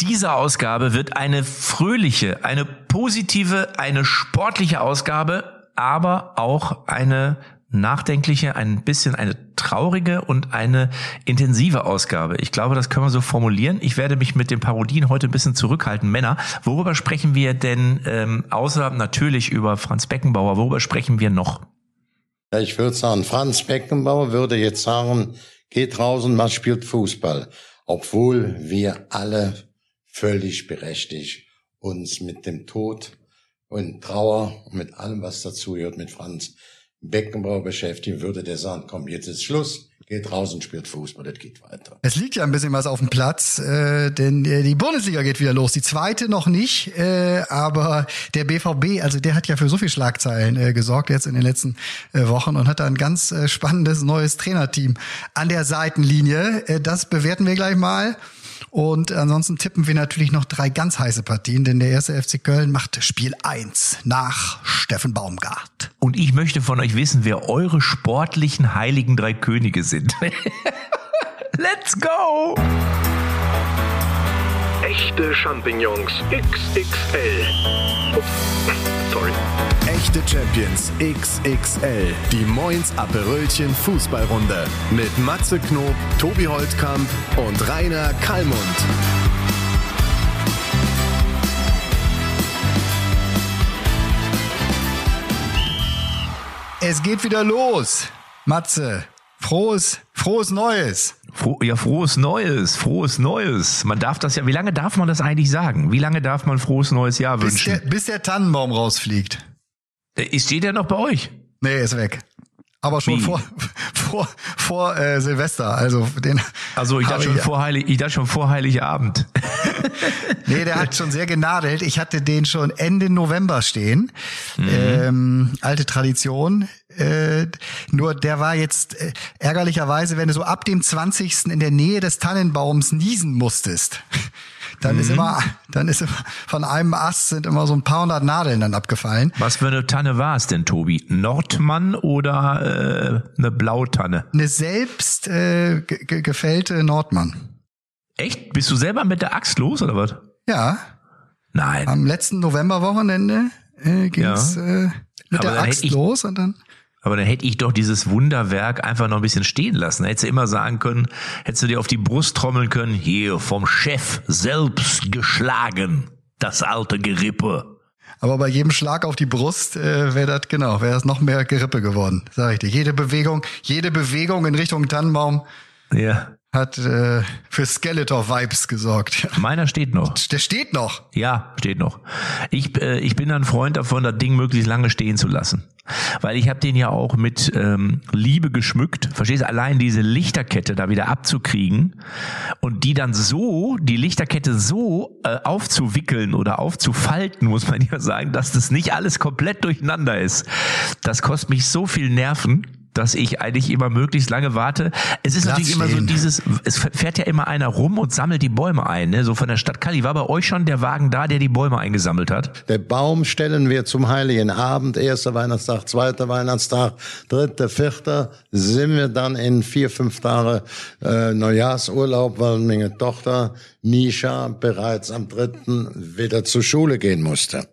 Diese Ausgabe wird eine fröhliche, eine positive, eine sportliche Ausgabe, aber auch eine nachdenkliche, ein bisschen eine traurige und eine intensive Ausgabe. Ich glaube, das können wir so formulieren. Ich werde mich mit den Parodien heute ein bisschen zurückhalten. Männer, worüber sprechen wir denn, ähm, außer natürlich über Franz Beckenbauer, worüber sprechen wir noch? Ich würde sagen, Franz Beckenbauer würde jetzt sagen, geht raus und man spielt Fußball. Obwohl wir alle völlig berechtigt uns mit dem Tod und Trauer und mit allem, was dazugehört, mit Franz Beckenbauer beschäftigen, würde der sagen, komm, jetzt ist Schluss, geht raus und spielt Fußball, das geht weiter. Es liegt ja ein bisschen was auf dem Platz, äh, denn äh, die Bundesliga geht wieder los. Die zweite noch nicht, äh, aber der BVB, also der hat ja für so viel Schlagzeilen äh, gesorgt jetzt in den letzten äh, Wochen und hat da ein ganz äh, spannendes neues Trainerteam an der Seitenlinie. Äh, das bewerten wir gleich mal. Und ansonsten tippen wir natürlich noch drei ganz heiße Partien, denn der erste FC Köln macht Spiel 1 nach Steffen Baumgart. Und ich möchte von euch wissen, wer eure sportlichen heiligen drei Könige sind. Let's go! Echte Champignons XXL. Ups, sorry. Echte Champions XXL. Die Moins Aperölchen Fußballrunde. Mit Matze Knob, Tobi Holtkamp und Rainer Kallmund. Es geht wieder los. Matze, frohes, frohes Neues. Fro ja, frohes Neues, frohes Neues. Man darf das ja, wie lange darf man das eigentlich sagen? Wie lange darf man frohes neues Jahr Bis wünschen? der, bis der Tannenbaum rausfliegt. Ist steht der noch bei euch? Nee, ist weg. Aber schon Wie? vor, vor, vor äh, Silvester. Also den. Also ich dachte schon vor Heilig, ich dachte schon vor Heiligabend. Nee, der hat schon sehr genadelt. Ich hatte den schon Ende November stehen. Ähm, alte Tradition. Äh, nur der war jetzt äh, ärgerlicherweise, wenn du so ab dem 20. in der Nähe des Tannenbaums niesen musstest, dann ist immer, dann ist immer, von einem Ast sind immer so ein paar hundert Nadeln dann abgefallen. Was für eine Tanne war es denn, Tobi? Nordmann oder äh, eine Blautanne? Eine selbst äh, ge ge gefällte Nordmann. Echt? Bist du selber mit der Axt los oder was? Ja, Nein. am letzten Novemberwochenende äh, ging's Ja. äh, mit Aber der Axt los und dann. Aber dann hätte ich doch dieses Wunderwerk einfach noch ein bisschen stehen lassen. Hättest du immer sagen können, hättest du dir auf die Brust trommeln können, hier vom Chef selbst geschlagen, das alte Gerippe. Aber bei jedem Schlag auf die Brust äh, wäre das genau, wäre das noch mehr Gerippe geworden, sag ich dir. Jede Bewegung, jede Bewegung in Richtung Tannenbaum Ja. Hat äh, für Skeletor-Vibes gesorgt. Meiner steht noch. Der steht noch. Ja, steht noch. Ich, äh, ich bin ein Freund davon, das Ding möglichst lange stehen zu lassen. Weil ich habe den ja auch mit ähm, Liebe geschmückt. Verstehst du? Allein diese Lichterkette da wieder abzukriegen und die dann so, die Lichterkette so äh, aufzuwickeln oder aufzufalten, muss man ja sagen, dass das nicht alles komplett durcheinander ist. Das kostet mich so viel Nerven dass ich eigentlich immer möglichst lange warte. Es ist Platz natürlich immer so stehen. dieses, es fährt ja immer einer rum und sammelt die Bäume ein, ne? so von der Stadt Kali. War bei euch schon der Wagen da, der die Bäume eingesammelt hat? Der Baum stellen wir zum Heiligen Abend, erster Weihnachtstag, zweiter Weihnachtstag, dritter, vierter, sind wir dann in vier, fünf Tage äh, Neujahrsurlaub, weil meine Tochter Nisha bereits am dritten wieder zur Schule gehen musste.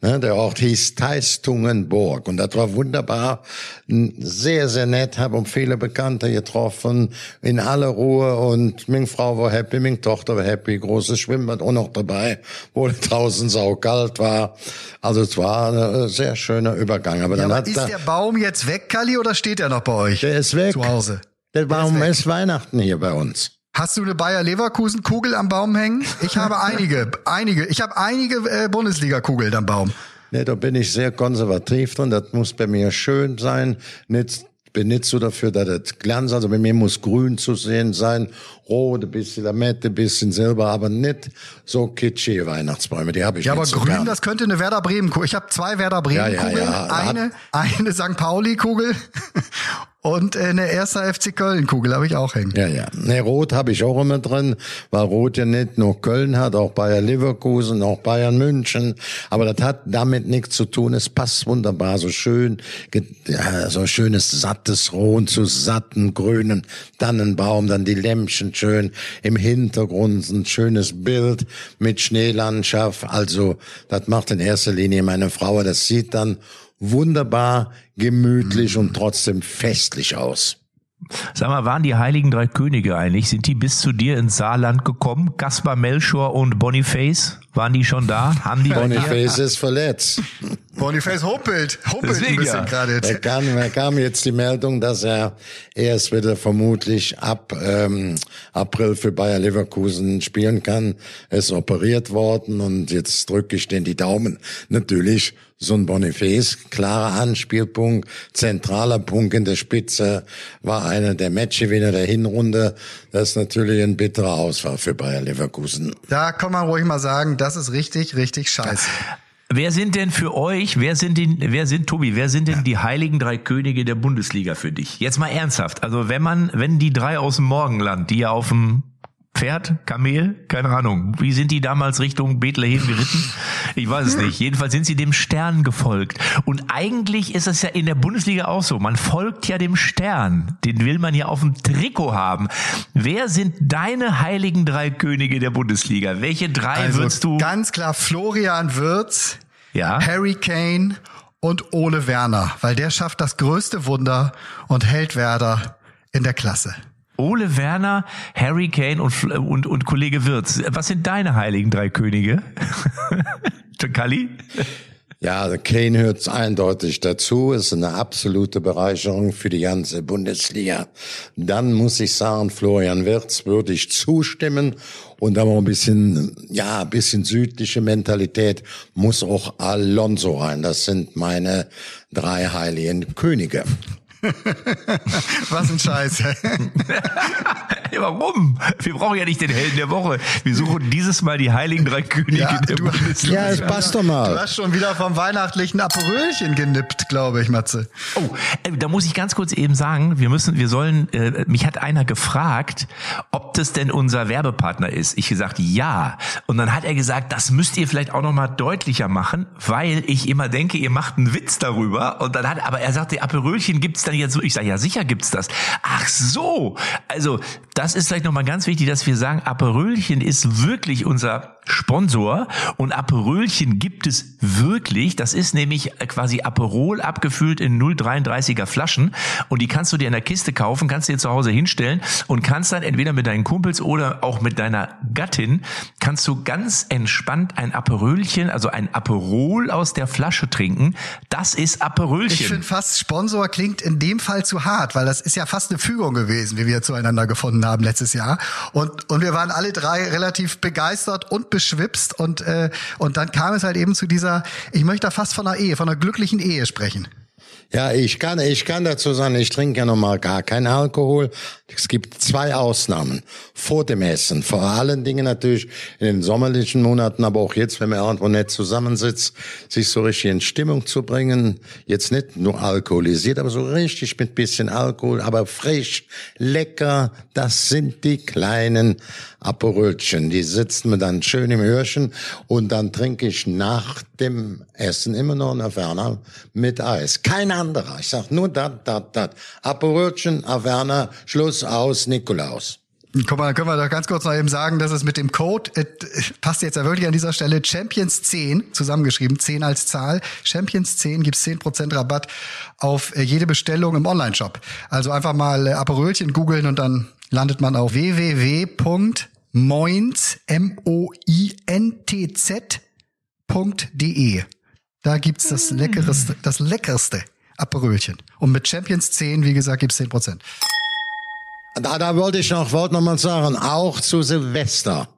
Ne, der Ort hieß Teistungenburg und das war wunderbar, sehr, sehr nett, habe um viele Bekannte getroffen, in aller Ruhe und meine Frau war happy, meine Tochter war happy, großes Schwimmbad auch noch dabei, wo draußen saukalt war. Also es war ein äh, sehr schöner Übergang. Aber Ja, dann aber hat ist der Baum jetzt weg, Kali, oder steht er noch bei euch? der ist weg. Zu Hause. Der Baum weg. ist Weihnachten hier bei uns. Hast du eine Bayer Leverkusen Kugel am Baum hängen? Ich habe einige, einige. Ich habe einige äh, Bundesliga Kugeln am Baum. Nee, da bin ich sehr konservativ drin. Das muss bei mir schön sein. Nicht, bin nicht so dafür, dass das Glanz, also bei mir muss grün zu sehen sein, rot, ein bisschen Lamette, ein bisschen Silber, aber nicht so kitschige Weihnachtsbäume. Die habe ich Ja, aber so grün, gern. das könnte eine Werder Bremen Kugel. Ich habe zwei Werder Bremen Ja, ja, Kugeln, ja. eine eine St. Pauli Kugel Und äh, eine erster FC Köln Kugel habe ich auch hängen. Ja, ja. Ne, Rot habe ich auch immer drin, weil Rot ja nicht nur Köln hat, auch Bayer Leverkusen, auch Bayern München. Aber das hat damit nichts zu tun. Es passt wunderbar, so schön, ja, so schönes sattes Rot zu satten grünen Tannenbaum, dann die Lämpchen schön im Hintergrund, ein schönes Bild mit Schneelandschaft. Also das macht in erster Linie meine Frau. Das sieht dann wunderbar, gemütlich und trotzdem festlich aus. Sag mal, waren die Heiligen Drei Könige eigentlich? Sind die bis zu dir ins Saarland gekommen? Gaspar Melchor und Boniface? Waren die schon da? Haben die Boniface ist verletzt. Boniface humpelt, humpelt Deswegen, ein bisschen ja. gerade. Da kam, da kam jetzt die Meldung, dass er erst wieder vermutlich ab ähm, April für Bayer Leverkusen spielen kann. Er ist operiert worden und jetzt drücke ich den die Daumen. Natürlich so ein Boniface, klarer Anspielpunkt, zentraler Punkt in der Spitze, war einer der Matchgewinner der Hinrunde. Das ist natürlich ein bitterer Ausfall für Bayer Leverkusen. Da kann man ruhig mal sagen, das ist richtig, richtig scheiße. Wer sind denn für euch, wer sind denn, wer sind, Tobi, wer sind denn ja. die heiligen drei Könige der Bundesliga für dich? Jetzt mal ernsthaft. Also wenn man, wenn die drei aus dem Morgenland, die ja auf dem Pferd, Kamel, keine Ahnung. Wie sind die damals Richtung Bethlehem geritten? Ich weiß es nicht. Jedenfalls sind sie dem Stern gefolgt. Und eigentlich ist es ja in der Bundesliga auch so. Man folgt ja dem Stern. Den will man ja auf dem Trikot haben. Wer sind deine heiligen drei Könige der Bundesliga? Welche drei also würdest du? Ganz klar Florian Wirtz, ja? Harry Kane und Ole Werner, weil der schafft das größte Wunder und hält Werder in der Klasse. Ole Werner, Harry Kane und, und, und Kollege Wirz. Was sind deine heiligen drei Könige? Kali? Ja, Kane hört eindeutig dazu, ist eine absolute Bereicherung für die ganze Bundesliga. Dann muss ich sagen, Florian Wirz würde ich zustimmen und aber ein bisschen, ja, ein bisschen südliche Mentalität muss auch Alonso rein. Das sind meine drei heiligen Könige. Was ein Scheiß. Warum? Wir brauchen ja nicht den Helden der Woche. Wir suchen dieses Mal die heiligen drei Könige ja, der du, Ja, es passt doch mal. Du hast schon wieder vom weihnachtlichen Aperölchen genippt, glaube ich, Matze. Oh, äh, da muss ich ganz kurz eben sagen, wir müssen, wir sollen, äh, mich hat einer gefragt, ob das denn unser Werbepartner ist. Ich gesagt, ja. Und dann hat er gesagt, das müsst ihr vielleicht auch nochmal deutlicher machen, weil ich immer denke, ihr macht einen Witz darüber. Und dann hat, aber er sagte, Aperölchen gibt's dann jetzt. Ich sage, ja, sicher gibt's das. Ach so. Also, das ist vielleicht nochmal ganz wichtig, dass wir sagen, Aperölchen ist wirklich unser Sponsor und Aperölchen gibt es wirklich. Das ist nämlich quasi Aperol abgefüllt in 0,33er Flaschen und die kannst du dir in der Kiste kaufen, kannst dir zu Hause hinstellen und kannst dann entweder mit deinen Kumpels oder auch mit deiner Gattin kannst du ganz entspannt ein Aperölchen, also ein Aperol aus der Flasche trinken. Das ist Aperölchen. Ich finde fast Sponsor klingt in dem Fall zu hart, weil das ist ja fast eine Fügung gewesen, wie wir zueinander gefunden haben letztes Jahr und und wir waren alle drei relativ begeistert und beschwipst und, äh, und dann kam es halt eben zu dieser, ich möchte da fast von einer Ehe, von einer glücklichen Ehe sprechen. Ja, ich kann, ich kann dazu sagen, ich trinke ja normal gar keinen Alkohol. Es gibt zwei Ausnahmen vor dem Essen. Vor allen Dingen natürlich in den sommerlichen Monaten, aber auch jetzt, wenn man irgendwo nett zusammensitzt, sich so richtig in Stimmung zu bringen. Jetzt nicht nur alkoholisiert, aber so richtig mit bisschen Alkohol, aber frisch, lecker. Das sind die kleinen Aperölchen. Die sitzen mir dann schön im Hörchen und dann trinke ich nach dem Essen immer noch eine Averna mit Eis. Kein anderer. Ich sag nur dat, dat, dat. Aperölchen, Averna, Schluss aus, Nikolaus. Guck mal, können wir doch ganz kurz noch eben sagen, dass es mit dem Code, äh, passt jetzt ja wirklich an dieser Stelle, Champions 10, zusammengeschrieben, 10 als Zahl, Champions 10 gibt's 10% Rabatt auf äh, jede Bestellung im Online-Shop. Also einfach mal äh, Aperölchen googeln und dann landet man auf www moins, M-O-I-N-T-Z.de. Da gibt's das leckerste, das leckerste Aperölchen. Und mit Champions 10, wie gesagt, gibt's 10 Prozent. Da, da wollte ich noch, wollte noch mal sagen, auch zu Silvester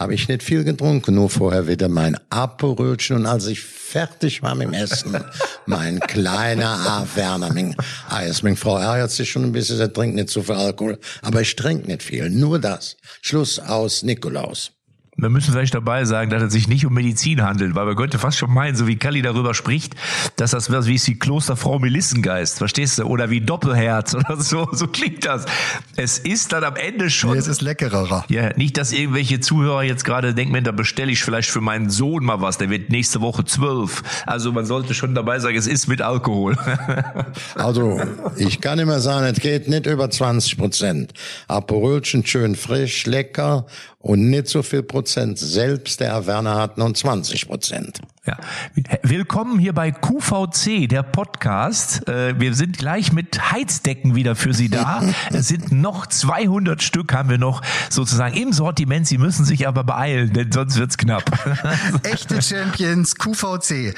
habe ich nicht viel getrunken, nur vorher wieder mein Aperölchen und als ich fertig war mit dem Essen, mein kleiner Averner, mein Eis. Meine Frau ärgert sich schon ein bisschen, sie trinkt nicht so viel Alkohol, aber ich trinke nicht viel, nur das. Schluss aus Nikolaus. Wir müssen vielleicht dabei sagen, dass es sich nicht um Medizin handelt, weil man könnte fast schon meinen, so wie Kalli darüber spricht, dass das was wie ist die Klosterfrau Melissengeist, verstehst du? Oder wie Doppelherz oder so, so klingt das. Es ist dann am Ende schon. Nee, es ist leckerer. Ja, nicht, dass irgendwelche Zuhörer jetzt gerade denken, da bestelle ich vielleicht für meinen Sohn mal was, der wird nächste Woche zwölf. Also man sollte schon dabei sagen, es ist mit Alkohol. Also, ich kann immer sagen, es geht nicht über 20 Prozent. Aperolchen schön frisch, lecker und nicht so viel Prozent. Selbst der Werner hat nun 20 Prozent. Ja. Willkommen hier bei QVC, der Podcast. Äh, wir sind gleich mit Heizdecken wieder für Sie da. Es sind noch 200 Stück haben wir noch sozusagen im Sortiment. Sie müssen sich aber beeilen, denn sonst wird's knapp. Echte Champions QVC,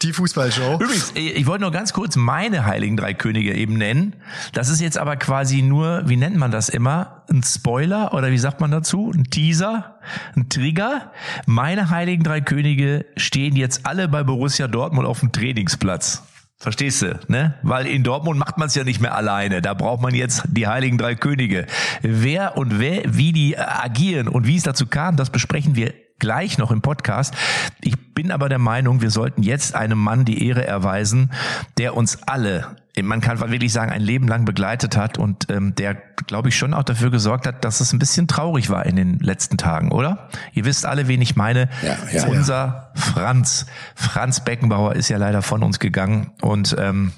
die Fußballshow. Übrigens, ich wollte nur ganz kurz meine Heiligen Drei Könige eben nennen. Das ist jetzt aber quasi nur, wie nennt man das immer? Ein Spoiler oder wie sagt man dazu? Ein Teaser? Ein Trigger? Meine Heiligen Drei Könige stehen jetzt alle bei Borussia Dortmund auf dem Trainingsplatz. Verstehst du, ne? Weil in Dortmund macht man es ja nicht mehr alleine. Da braucht man jetzt die Heiligen Drei Könige. Wer und wer, wie die agieren und wie es dazu kam, das besprechen wir gleich noch im Podcast. Ich bin aber der Meinung, wir sollten jetzt einem Mann die Ehre erweisen, der uns alle man kann wirklich sagen, ein Leben lang begleitet hat und ähm, der, glaube ich, schon auch dafür gesorgt hat, dass es ein bisschen traurig war in den letzten Tagen, oder? Ihr wisst alle, wen ich meine. Ja, ja, Unser ja. Franz. Franz Beckenbauer ist ja leider von uns gegangen und ähm,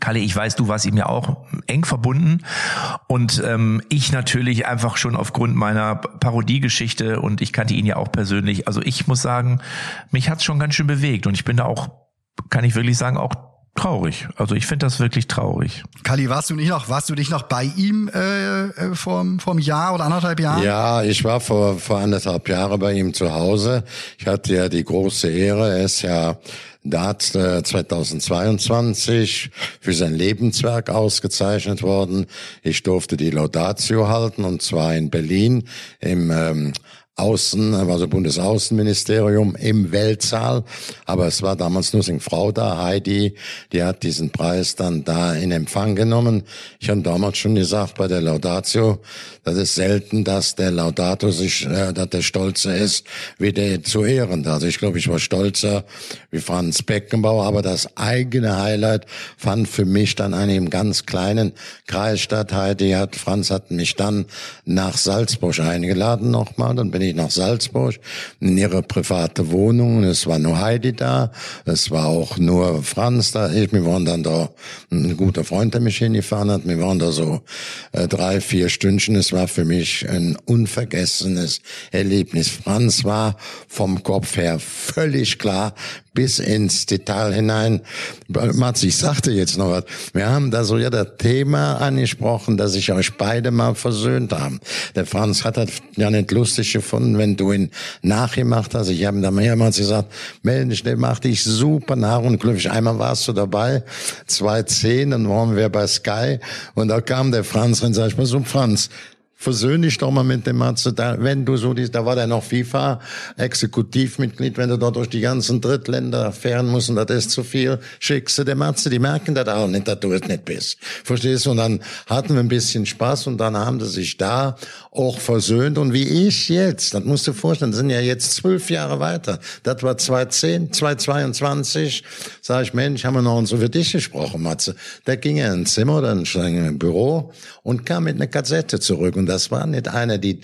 Kalle, ich weiß, du warst ihm ja auch eng verbunden und ähm, ich natürlich einfach schon aufgrund meiner Parodiegeschichte und ich kannte ihn ja auch persönlich. Also ich muss sagen, mich hat's schon ganz schön bewegt und ich bin da auch, kann ich wirklich sagen, auch traurig. Also ich finde das wirklich traurig. Kali, warst du nicht noch, warst du dich noch bei ihm äh, äh vom, vom Jahr oder anderthalb Jahren? Ja, ich war vor, vor anderthalb Jahren bei ihm zu Hause. Ich hatte ja die große Ehre, er ist ja Dart äh, 2022 für sein Lebenswerk ausgezeichnet worden. Ich durfte die Laudatio halten und zwar in Berlin im ähm, Außen, also Bundesaußenministerium im Weltsaal. Aber es war damals nur seine Frau da, Heidi, die hat diesen Preis dann da in Empfang genommen. Ich habe damals schon gesagt bei der Laudatio, das ist selten, dass der Laudator sich, äh, dass der stolzer ist, wie der zu Ehren. Also ich glaube, ich war stolzer wie Franz Beckenbauer, aber das eigene Highlight fand für mich dann an einem ganz kleinen Kreis statt. Heidi hat, Franz hat mich dann nach Salzburg eingeladen nochmal, dann bin ich nach Salzburg in ihre private Wohnung. Es war nur Heidi da, es war auch nur Franz da. Ich, wir waren dann da, ein guter Freund, der mich hingefahren hat. Wir waren da so äh, drei, vier Stündchen. Es war für mich ein unvergessenes Erlebnis. Franz war vom Kopf her völlig klar, bis ins Detail hinein. Mats, ich sagte jetzt noch was. Wir haben da so ja das Thema angesprochen, dass sich euch beide mal versöhnt haben. Der Franz hat das ja nicht lustig gefunden, wenn du ihn nachgemacht hast. Ich habe da mehrmals gesagt, Mensch, der macht dich super nach und glücklich. Einmal warst du dabei, zwei zehn, dann waren wir bei Sky und da kam der Franz und sag ich mal so, Franz, versöhn dich doch mal mit dem Matze, da, wenn du so, da war der noch FIFA-Exekutivmitglied, wenn du dort durch die ganzen Drittländer fahren musst und das ist zu viel, schickst du dem Matze, die merken das auch nicht, dass du es nicht bist. Verstehst du? Und dann hatten wir ein bisschen Spaß und dann haben sie sich da auch versöhnt und wie ich jetzt, das musst du vorstellen, sind ja jetzt zwölf Jahre weiter. Das war 2010, 2022, sag ich, Mensch, haben wir noch so für dich gesprochen, Matze. Da ging er ins Zimmer oder in ein Büro und kam mit einer Kassette zurück und das war nicht einer, die,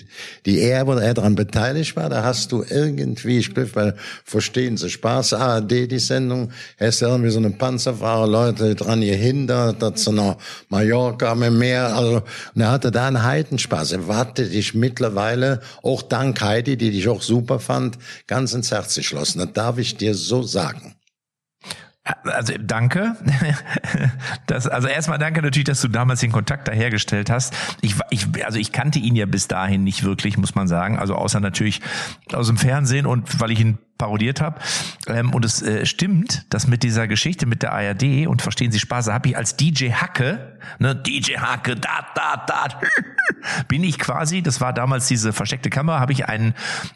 die er, wo er daran beteiligt war. Da hast du irgendwie, ich glaube, verstehen Sie Spaß, ARD, die Sendung, er ist irgendwie so eine Panzerfahrer, Leute dran gehindert, dazu noch Mallorca mit Meer, also, und er hatte da einen Heidenspaß. Er wartet dich mittlerweile, auch dank Heidi, die dich auch super fand, ganz ins Herz geschlossen. Das darf ich dir so sagen. Also danke. Das, also erstmal danke natürlich, dass du damals den Kontakt da hergestellt hast. Ich, ich, also ich kannte ihn ja bis dahin nicht wirklich, muss man sagen. Also außer natürlich aus dem Fernsehen und weil ich ihn parodiert habe. Ähm, und es äh, stimmt, dass mit dieser Geschichte mit der ARD und verstehen Sie Spaß, habe ich als DJ Hacke ne, DJ Hake, da, da, da, bin ich quasi, das war damals diese versteckte Kamera, habe ich einen,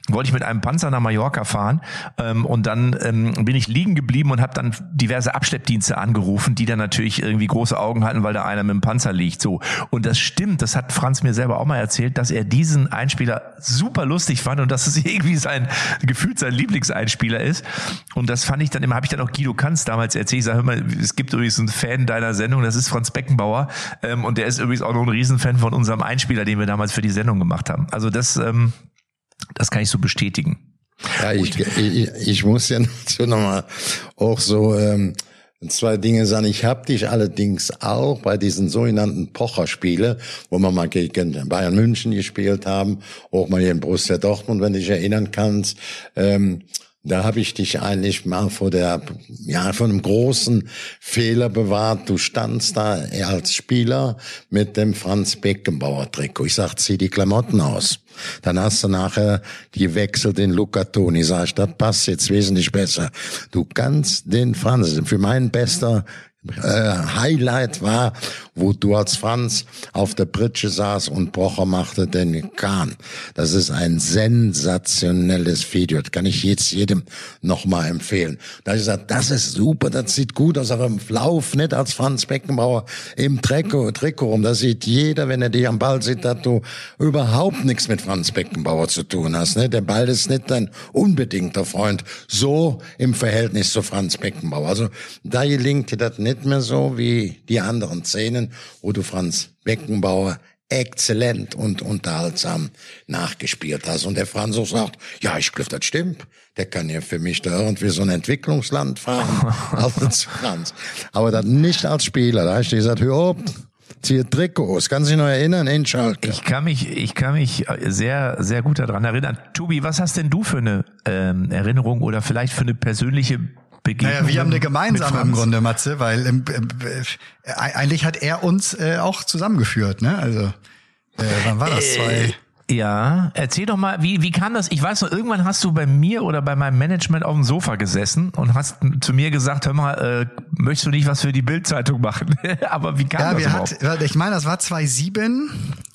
wollte ich mit einem Panzer nach Mallorca fahren ähm, und dann ähm, bin ich liegen geblieben und habe dann diverse Abschleppdienste angerufen, die dann natürlich irgendwie große Augen hatten, weil da einer mit dem Panzer liegt. So und das stimmt, das hat Franz mir selber auch mal erzählt, dass er diesen Einspieler super lustig fand und dass es irgendwie sein gefühlt sein Lieblingseinspieler ist. Und das fand ich dann immer, habe ich dann auch Guido Kanz damals erzählt. Ich sage, mal, es gibt übrigens einen Fan deiner Sendung, das ist Franz Beckenbauer ähm, und der ist übrigens auch noch ein Riesenfan von unserem Einspieler, den wir damals für die Sendung gemacht haben. Also das, ähm, das kann ich so bestätigen. Ja, ich, ich, ich muss ja dazu nochmal auch so ähm, zwei Dinge sagen. Ich habe dich allerdings auch bei diesen sogenannten Pocher-Spiele, wo wir mal gegen Bayern München gespielt haben, auch mal hier in Borussia Dortmund, wenn du dich erinnern kannst, ähm, da habe ich dich eigentlich mal vor der, ja, von einem großen Fehler bewahrt. Du standst da als Spieler mit dem Franz Beckenbauer Trikot. Ich sag, zieh die Klamotten aus. Dann hast du nachher gewechselt in Luca Toni. Sag ich, das passt jetzt wesentlich besser. Du kannst den Franz, für meinen bester äh, Highlight war, wo du als Franz auf der Pritsche saß und Brocher machte den Kahn. Das ist ein sensationelles Video. Das kann ich jetzt jedem nochmal empfehlen. Da ich gesagt, das ist super, das sieht gut aus, aber im Lauf nicht als Franz Beckenbauer im Trikot, Trikot rum. Da sieht jeder, wenn er dich am Ball sieht, dass du überhaupt nichts mit Franz Beckenbauer zu tun hast. Ne? Der Ball ist nicht dein unbedingter Freund. So im Verhältnis zu Franz Beckenbauer. Also da gelingt dir das nicht mehr so wie die anderen Szenen, wo du Franz Beckenbauer exzellent und unterhaltsam nachgespielt hast. Und der Franz auch sagt, ja, ich glaube, das stimmt. Der kann ja für mich da irgendwie so ein Entwicklungsland fahren. als Franz. Aber das nicht als Spieler. Da hast du gesagt, hör auf, zieh Trikot aus. Kannst du dich noch erinnern, in Schalke? Ich kann mich, ich kann mich sehr, sehr gut daran erinnern. Tobi, was hast denn du für eine ähm, Erinnerung oder vielleicht für eine persönliche Begegnung. Naja, wir haben eine gemeinsame im Grunde, Matze, weil ähm, äh, eigentlich hat er uns äh, auch zusammengeführt, ne? Also äh, wann war das? Zwei. Ja, erzähl doch mal, wie, wie kam das? Ich weiß noch, irgendwann hast du bei mir oder bei meinem Management auf dem Sofa gesessen und hast zu mir gesagt, hör mal, äh, möchtest du nicht was für die Bildzeitung machen? Aber wie kam ja, das wir überhaupt? Hat, ich meine, das war 2007.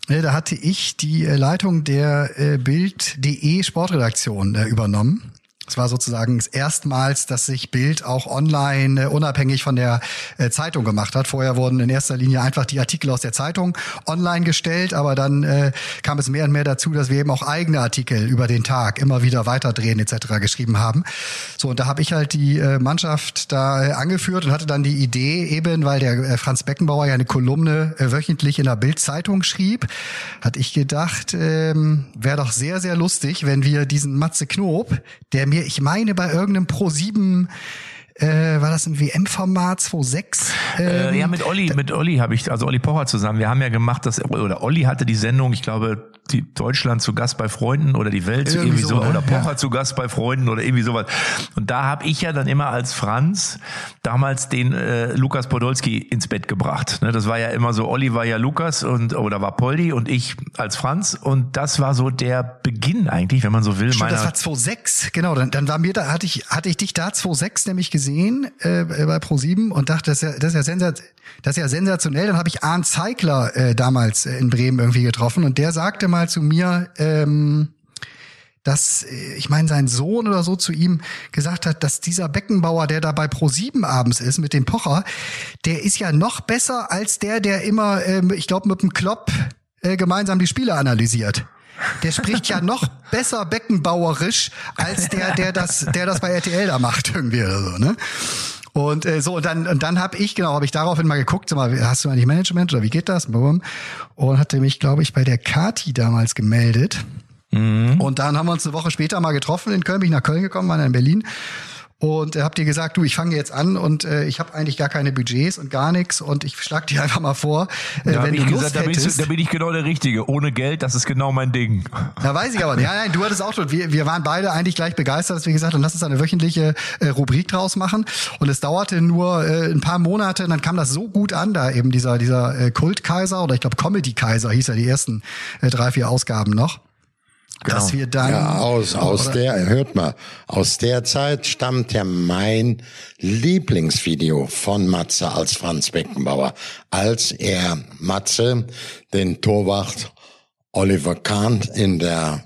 äh, Da hatte ich die äh, Leitung der äh, Bild.de Sportredaktion äh, übernommen. Es war sozusagen erstmals, dass sich Bild auch online äh, unabhängig von der äh, Zeitung gemacht hat. Vorher wurden in erster Linie einfach die Artikel aus der Zeitung online gestellt, aber dann äh, kam es mehr und mehr dazu, dass wir eben auch eigene Artikel über den Tag immer wieder weiterdrehen etc. geschrieben haben. So und da habe ich halt die äh, Mannschaft da äh, angeführt und hatte dann die Idee eben, weil der äh, Franz Beckenbauer ja eine Kolumne äh, wöchentlich in der Bild-Zeitung schrieb, hatte ich gedacht, ähm, wäre doch sehr sehr lustig, wenn wir diesen Matze Knob, der mir, ich meine, bei irgendeinem Pro 7 äh, war das im WM-Format 2.6? Äh, Ähm, ja, mit Olli, mit Olli habe ich, also Olli Pocher zusammen. Wir haben ja gemacht, dass, oder Olli hatte die Sendung, ich glaube, die Deutschland zu Gast bei Freunden oder die Welt zu Irgendwie irgendwie so, so, ne? oder Pocher Ja. zu Gast bei Freunden oder irgendwie sowas. Und da habe ich ja dann immer als Franz damals den äh, Lukas Podolski ins Bett gebracht. Ne, das war ja immer so, Olli war ja Lukas und oder war Poldi und ich als Franz. Und das war so der Beginn eigentlich, wenn man so will, Stimmt, meiner. das war 2.6, genau. Dann, dann war mir da, hatte ich, hatte ich dich da 2.6 nämlich gesehen äh, bei Pro7 und dachte, das ist ja, das ist ja, sensat das ist ja sensationell. Dann habe ich Arndt Zeigler äh, damals äh, in Bremen irgendwie getroffen und der sagte mal zu mir, ähm, dass, äh, ich meine, sein Sohn oder so zu ihm gesagt hat, dass dieser Beckenbauer, der da bei Pro7 abends ist mit dem Pocher, der ist ja noch besser als der, der immer, ähm, ich glaube, mit dem Klopp äh, gemeinsam die Spiele analysiert. Der spricht ja noch besser Beckenbauerisch als der, der das, der das bei RTL da macht irgendwie oder so, ne? Und äh, so und dann und dann habe ich genau habe ich daraufhin mal geguckt, sag mal, hast du eigentlich Management oder wie geht das? Und hatte mich glaube ich bei der Kati damals gemeldet. Und dann haben wir uns eine Woche später mal getroffen in Köln, bin ich nach Köln gekommen, war dann in Berlin. Und äh, habt ihr gesagt, du, ich fange jetzt an und äh, ich habe eigentlich gar keine Budgets und gar nichts und ich schlag dir einfach mal vor, äh, da wenn du ich Lust gesagt, da bin, hättest. ich, da bin ich genau der Richtige. Ohne Geld, das ist genau mein Ding. Da weiß ich aber nicht. Ja, nein, du hattest auch schon. Wir, wir waren beide eigentlich gleich begeistert, dass wir gesagt haben, lass uns eine wöchentliche äh, Rubrik draus machen. Und es dauerte nur äh, ein paar Monate, und dann kam das so gut an, da eben dieser dieser äh, Kultkaiser oder ich glaube Comedy Kaiser hieß ja die ersten äh, drei vier Ausgaben noch. Genau. dass wir dann. Ja, aus, aus der, hört mal, aus der Zeit stammt ja mein Lieblingsvideo von Matze als Franz Beckenbauer, als er Matze, den Torwart Oliver Kahn in der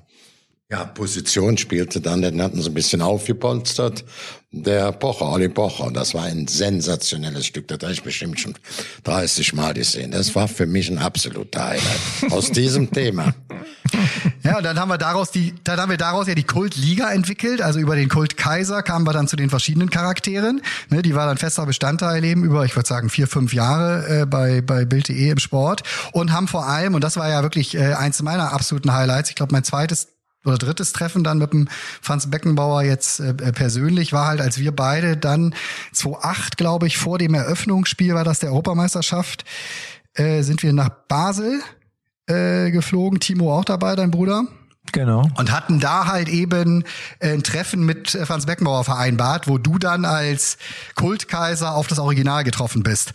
ja, Position spielte dann, den hatten sie ein bisschen aufgepolstert. Der Pocher, Olli Pocher, das war ein sensationelles Stück, das habe ich bestimmt schon 30 Mal gesehen. Das war für mich ein absoluter Highlight aus diesem Thema. Ja, und dann haben wir daraus die, dann haben wir daraus ja die Kultliga entwickelt. Also über den Kult Kaiser kamen wir dann zu den verschiedenen Charakteren. Ne, die war dann fester Bestandteil eben über, ich würde sagen, vier, fünf Jahre äh, bei, bei Bild.de im Sport und haben vor allem, und das war ja wirklich äh, eins meiner absoluten Highlights, ich glaube, mein zweites oder drittes Treffen dann mit dem Franz Beckenbauer jetzt äh, persönlich war halt, als wir beide dann 2008, glaube ich, vor dem Eröffnungsspiel war das der Europameisterschaft, äh, sind wir nach Basel äh, geflogen. Timo auch dabei, dein Bruder. Genau. Und hatten da halt eben äh, ein Treffen mit äh, Franz Beckenbauer vereinbart, wo du dann als Kultkaiser auf das Original getroffen bist.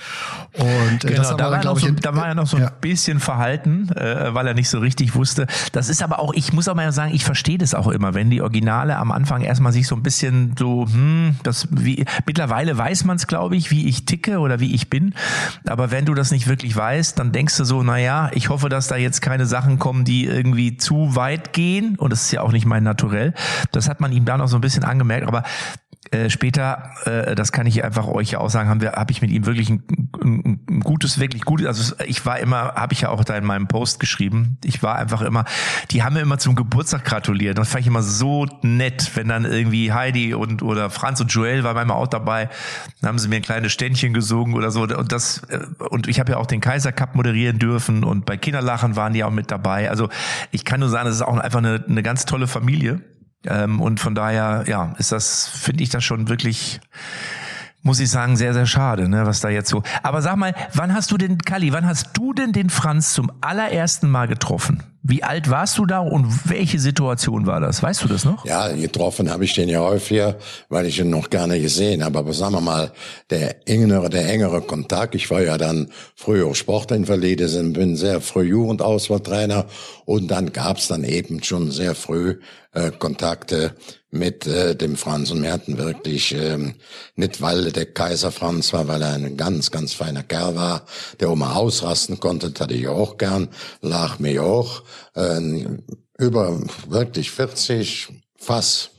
Und äh, genau, da, war, dann, ich, so, da war er noch so ein bisschen verhalten, äh, weil er nicht so richtig wusste. Das ist aber auch, ich muss auch mal sagen, ich verstehe das auch immer, wenn die Originale am Anfang erstmal sich so ein bisschen so, hm, das wie mittlerweile weiß man es, glaube ich, wie ich ticke oder wie ich bin. Aber wenn du das nicht wirklich weißt, dann denkst du so, na ja, ich hoffe, dass da jetzt keine Sachen kommen, die irgendwie zu weit gehen gehen und das ist ja auch nicht mein Naturell. Das hat man ihm da noch so ein bisschen angemerkt, aber äh, später, äh, das kann ich einfach euch ja auch sagen, haben wir, habe ich mit ihm wirklich ein, ein, ein gutes, wirklich gutes. Also ich war immer, habe ich ja auch da in meinem Post geschrieben. Ich war einfach immer, die haben mir immer zum Geburtstag gratuliert. Das fand ich immer so nett, wenn dann irgendwie Heidi und oder Franz und Joel war manchmal auch dabei. Dann haben sie mir ein kleines Ständchen gesungen oder so. Und das äh, und ich habe ja auch den Kaiser Cup moderieren dürfen und bei Kinderlachen waren die auch mit dabei. Also ich kann nur sagen, das ist auch einfach eine, eine ganz tolle Familie. Ähm, und von daher, ja, ist das, finde ich das schon wirklich, muss ich sagen, sehr, sehr schade, ne, was da jetzt so. Aber sag mal, wann hast du denn, Kali, wann hast du denn den Franz zum allerersten Mal getroffen? Wie alt warst du da und welche Situation war das? Weißt du das noch? Ja, getroffen habe ich den ja häufiger, weil ich ihn noch gar nicht gesehen habe. Aber sagen wir mal, der engere, der engere Kontakt. Ich war ja dann früher Sportinvalide, bin sehr früh Jugendauswahltrainer und dann gab's dann eben schon sehr früh äh, Kontakte mit äh, dem Franz und wir hatten wirklich ähm, nicht weil der Kaiser Franz war, weil er ein ganz ganz feiner Kerl war, der mal ausrasten konnte, hatte ich auch gern, lag mir auch äh, über wirklich 40 fast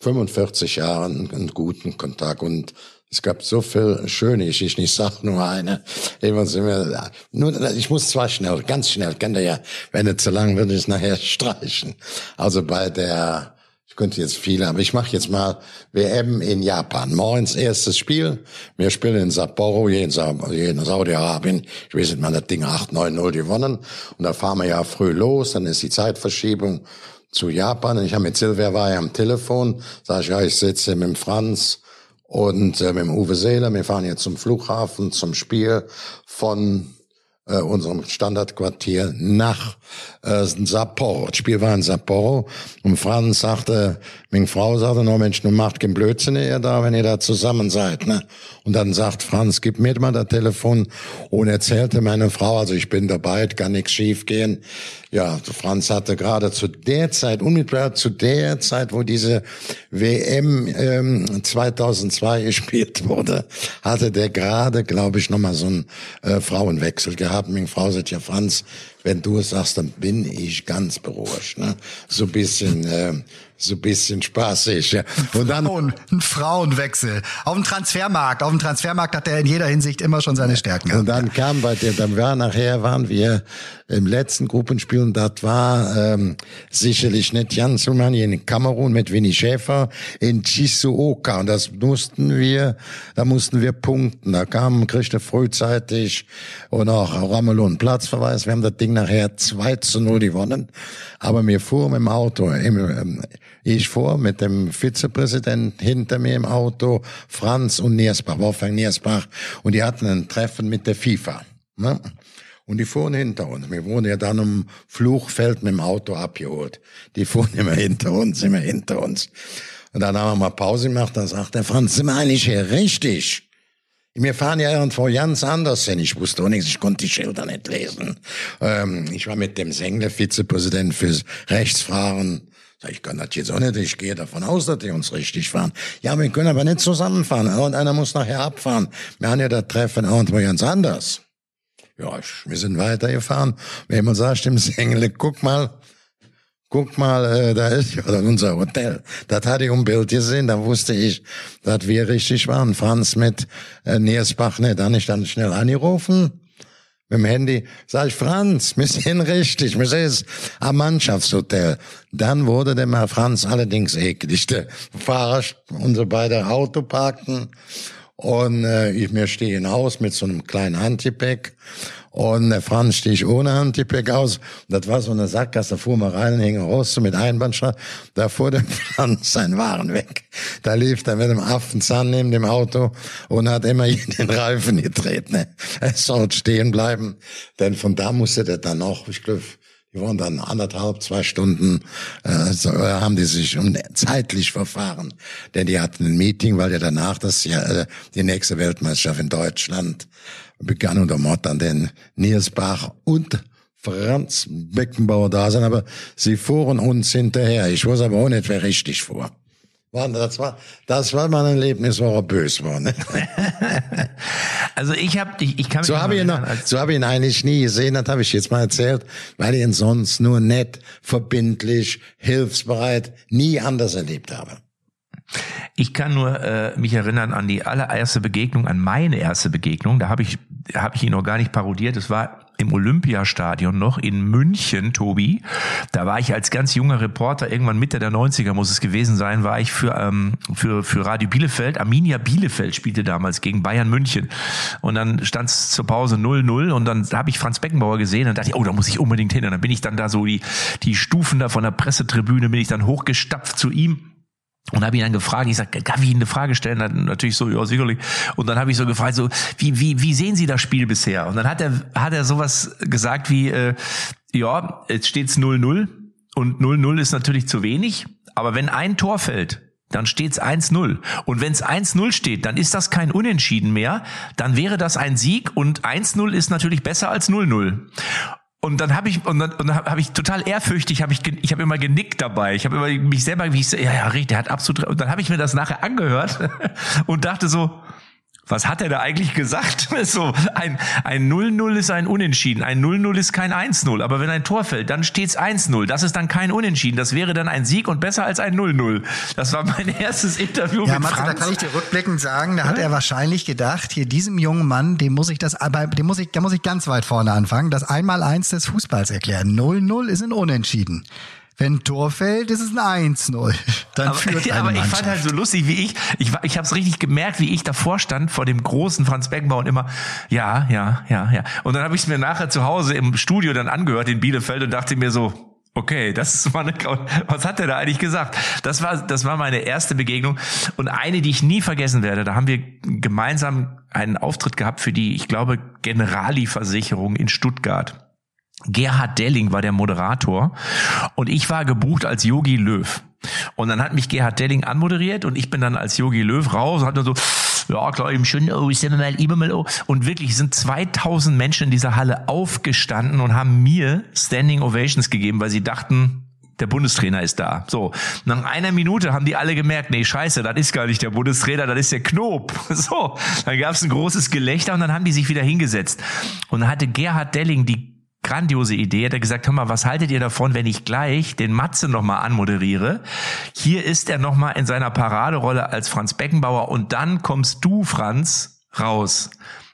45 Jahren einen guten Kontakt und es gab so viel schöne Geschichten. Ich sag nur eine. Immer sind wir, nur, ich muss zwar schnell, ganz schnell, kennt ihr ja, wenn es zu lang wird, ist nachher streichen. Also bei der könnte jetzt viele, aber ich mache jetzt mal WM in Japan. Morgens erstes Spiel. Wir spielen in Sapporo, hier in, Saudi-Arabien. Ich weiß nicht, man das Ding 8-9-0 gewonnen. Und da fahren wir ja früh los, dann ist die Zeitverschiebung zu Japan. ich habe mit Silvia war ja am Telefon, sag ich, ja, ich sitze mit Franz und äh, mit dem Uwe Seeler. Wir fahren jetzt zum Flughafen, zum Spiel von äh, unserem Standardquartier nach äh, Sapporo. Das Spiel war in Sapporo und Franz sagte, meine Frau sagte, no Mensch, du macht keinen Blödsinn ihr da, wenn ihr da zusammen seid. Ne? Und dann sagt Franz, gib mir mal das Telefon und erzählte meine Frau, also ich bin dabei, kann nichts schief gehen. Ja, Franz hatte gerade zu der Zeit, unmittelbar zu der Zeit, wo diese WM ähm, 2002 gespielt wurde, hatte der gerade, glaube ich, nochmal so einen äh, Frauenwechsel gehabt. Meine Frau sagt, ja Franz, wenn du es sagst, dann bin ich ganz beruhigt. Ne? So ein bisschen, äh, so ein bisschen spaßig. Ja. Und dann Frauen, ein Frauenwechsel auf dem Transfermarkt. Auf dem Transfermarkt hat er in jeder Hinsicht immer schon seine Stärken. Und dann kam bei der, dann war nachher waren wir im letzten Gruppenspiel und das war ähm, sicherlich nicht Jan Sumani in Kamerun mit Winnie Schäfer in Chisuoka und das mussten wir, da mussten wir punkten. Da kam, kriegte frühzeitig und auch Ramelow einen Platzverweis. Wir haben das Ding nachher 2 zu 0 gewonnen, aber mir fuhren im Auto, im, ähm, ich vor mit dem Vizepräsident hinter mir im Auto, Franz und Niersbach, Wolfgang Niersbach und die hatten ein Treffen mit der FIFA. Ne? Und die fuhren hinter uns. Wir wurden ja dann um Fluchfeld mit dem Auto abgeholt. Die fuhren immer hinter uns, immer hinter uns. Und dann haben wir mal Pause gemacht, dann sagt der Franz, sind wir eigentlich hier richtig? Wir fahren ja irgendwo ganz anders hin. Ich wusste auch nichts, ich konnte die Schilder nicht lesen. Ähm, ich war mit dem Sengler Vizepräsident fürs Rechtsfahren. Sag ich kann das jetzt auch nicht. Ich gehe davon aus, dass die uns richtig fahren. Ja, wir können aber nicht zusammenfahren. Irgendeiner muss nachher abfahren. Wir haben ja das Treffen irgendwo ganz anders. Ja, wir sind weitergefahren. Wenn man sagt dem Sengler, guck mal, guck mal, äh, da ist ja unser Hotel. Das hatte ich um Bild gesehen, da wusste ich, dass wir richtig waren. Franz mit äh, Niersbach, ne, dann ich dann schnell angerufen. Mit dem Handy sag ich, Franz, wir sind richtig, wir sind am Mannschaftshotel. Dann wurde der mal Franz allerdings eklig. Der Fahrer, unsere beide Auto parkten und äh, ich mir stehe in Haus mit so einem kleinen Handgepäck und der Franz stieg ohne Handgepäck aus. Das war so eine Sackgasse, fuhr man rein hing raus so mit Einbahnstraße. Da fuhr der Franz sein Waren weg. Da lief er mit dem Affenzahn neben dem Auto und hat immer den Reifen gedreht. Ne? Er soll stehen bleiben, denn von da musste der dann noch, ich glaube, die waren dann anderthalb, zwei Stunden, äh, so, äh, haben die sich um, zeitlich verfahren. Denn die hatten ein Meeting, weil ja danach das ja äh, die nächste Weltmeisterschaft in Deutschland begann unter Mord an den Nils Bach und Franz Beckenbauer da sind, aber sie fuhren uns hinterher. Ich weiß aber auch nicht, wer richtig fuhr. Das war, das war mein Erlebnis, wo er böse war. Ne? also ich habe, ich, ich kann mich so habe ich noch, so habe ich ihn eigentlich nie gesehen. Das habe ich jetzt mal erzählt, weil ich ihn sonst nur nett, verbindlich, hilfsbereit, nie anders erlebt habe. Ich kann nur äh, mich erinnern an die allererste Begegnung, an meine erste Begegnung. Da habe ich, hab ich ihn noch gar nicht parodiert. Es war im Olympiastadion noch in München, Tobi. Da war ich als ganz junger Reporter, irgendwann Mitte der 90er muss es gewesen sein, war ich für, ähm, für, für Radio Bielefeld. Arminia Bielefeld spielte damals gegen Bayern München. Und dann stand es zur Pause 0-0 und dann habe ich Franz Beckenbauer gesehen und dachte ich, oh, da muss ich unbedingt hin. Und dann bin ich dann da so die, die Stufen da von der Pressetribüne, bin ich dann hochgestapft zu ihm und habe ihn dann gefragt, ich sag, darf ich Ihnen eine Frage stellen? Dann natürlich so, ja, sicherlich. Und dann habe ich so gefragt, so, wie, wie, wie sehen Sie das Spiel bisher? Und dann hat er, hat er sowas gesagt wie, äh, ja, jetzt steht's 0-0 und 0-0 ist natürlich zu wenig, aber wenn ein Tor fällt, dann steht's 1-0. Und wenn's 1-0 steht, dann ist das kein Unentschieden mehr, dann wäre das ein Sieg und 1-0 ist natürlich besser als 0-0. Und dann habe ich und dann, und dann habe ich total ehrfürchtig, habe ich ich habe immer genickt dabei. Ich habe immer mich selber wie ich so, ja ja, richtig, der hat absolut und dann habe ich mir das nachher angehört und dachte so, was hat er da eigentlich gesagt? so, ein, ein 0-0 ist ein Unentschieden, ein 0-0 ist kein 1-0, aber wenn ein Tor fällt, dann steht's 1-0. Das ist dann kein Unentschieden, das wäre dann ein Sieg und besser als ein 0-0. Das war mein erstes Interview ja, mit Matze, Franz. da kann ich dir rückblickend sagen, da hat er wahrscheinlich gedacht, hier diesem jungen Mann, dem muss ich das, dem muss ich, da muss ich ganz weit vorne anfangen, das Einmal-Eins des Fußballs erklären. 0-0 ist ein Unentschieden. Wenn ein Tor fällt, ist es ein 1-0. Dann aber, führt eine aber ich Mannschaft. fand halt so lustig, wie ich, ich, ich habe es richtig gemerkt, wie ich davor stand vor dem großen Franz Beckenbauer und immer, ja, ja, ja, ja. Und dann habe ich es mir nachher zu Hause im Studio dann angehört in Bielefeld und dachte mir so, Okay, das ist mal eine, was hat er da eigentlich gesagt? Das war, das war meine erste Begegnung und eine, die ich nie vergessen werde. Da haben wir gemeinsam einen Auftritt gehabt für die, ich glaube, Generali-Versicherung in Stuttgart. Gerhard Delling war der Moderator und ich war gebucht als Yogi Löw. Und dann hat mich Gerhard Delling anmoderiert und ich bin dann als Yogi Löw raus und hat dann so, ja klar, eben schön, oh, ich mal, immer mal, oh. Und wirklich sind 2000 Menschen in dieser Halle aufgestanden und haben mir Standing Ovations gegeben, weil sie dachten, der Bundestrainer ist da. So, nach einer Minute haben die alle gemerkt, nee, scheiße, das ist gar nicht der Bundestrainer, das ist der Knob. So, dann gab es ein großes Gelächter und dann haben die sich wieder hingesetzt. Und dann hatte Gerhard Delling die grandiose Idee. Hat er gesagt, hör mal, was haltet ihr davon, wenn ich gleich den Matze nochmal anmoderiere? Hier ist er nochmal in seiner Paraderolle als Franz Beckenbauer und dann kommst du, Franz, raus.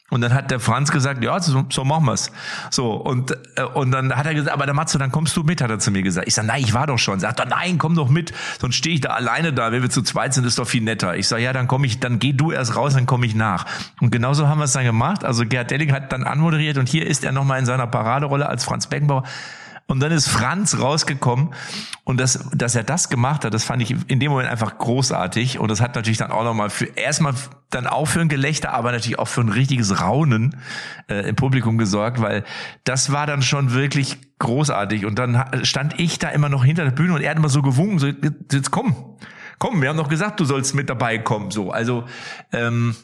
Und dann hat der Franz gesagt, ja, so, so machen wir's. So, und, äh, und dann hat er gesagt, aber der Matze, dann kommst du mit, hat er zu mir gesagt. Ich sag, nein, ich war doch schon. Sagt er, nein, komm doch mit, sonst stehe ich da alleine da. Wenn wir zu zweit sind, ist doch viel netter. Ich sag, ja, dann komm ich, dann geh du erst raus, dann komme ich nach. Und genauso haben wir es dann gemacht. Also Gerd Delling hat dann anmoderiert und hier ist er nochmal in seiner Paraderolle als Franz Beckenbauer. Und dann ist Franz rausgekommen und das, dass er das gemacht hat, das fand ich in dem Moment einfach großartig. Und das hat natürlich dann auch nochmal für erstmal dann auch für ein Gelächter, aber natürlich auch für ein richtiges Raunen äh, im Publikum gesorgt, weil das war dann schon wirklich großartig. Und dann stand ich da immer noch hinter der Bühne und er hat immer so gewunken, so jetzt komm, komm, wir haben doch gesagt, du sollst mit dabei kommen, so. Also ähm,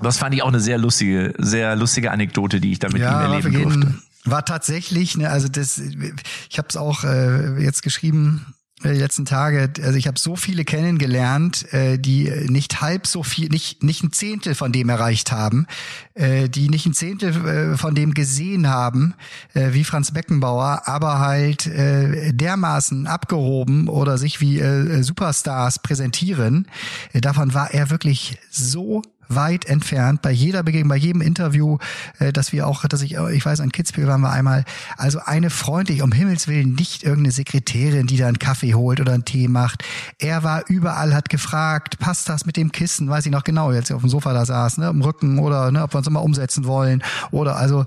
Das fand ich auch eine sehr lustige, sehr lustige Anekdote, die ich da mit ja, ihm erleben durfte. War tatsächlich, ne, also das, ich habe es auch äh, jetzt geschrieben, äh, die letzten Tage, also ich habe so viele kennengelernt, äh, die nicht halb so viel, nicht nicht ein Zehntel von dem erreicht haben, äh, die nicht ein Zehntel von dem gesehen haben, wie Franz Beckenbauer, aber halt dermaßen abgehoben oder sich wie Superstars präsentieren. Davon war er wirklich so weit entfernt. Bei jeder Begegnung, bei jedem Interview, äh, dass wir auch, dass ich, ich weiß, an Kitzbühel waren wir einmal, also eine freundlich, um Himmels Willen, nicht irgendeine Sekretärin, die da einen Kaffee holt oder einen Tee macht. Er war überall, hat gefragt, passt das mit dem Kissen, weiß ich noch genau, jetzt auf dem Sofa da saß, ne, im Rücken oder ne, ob wir uns immer umsetzen wollen oder also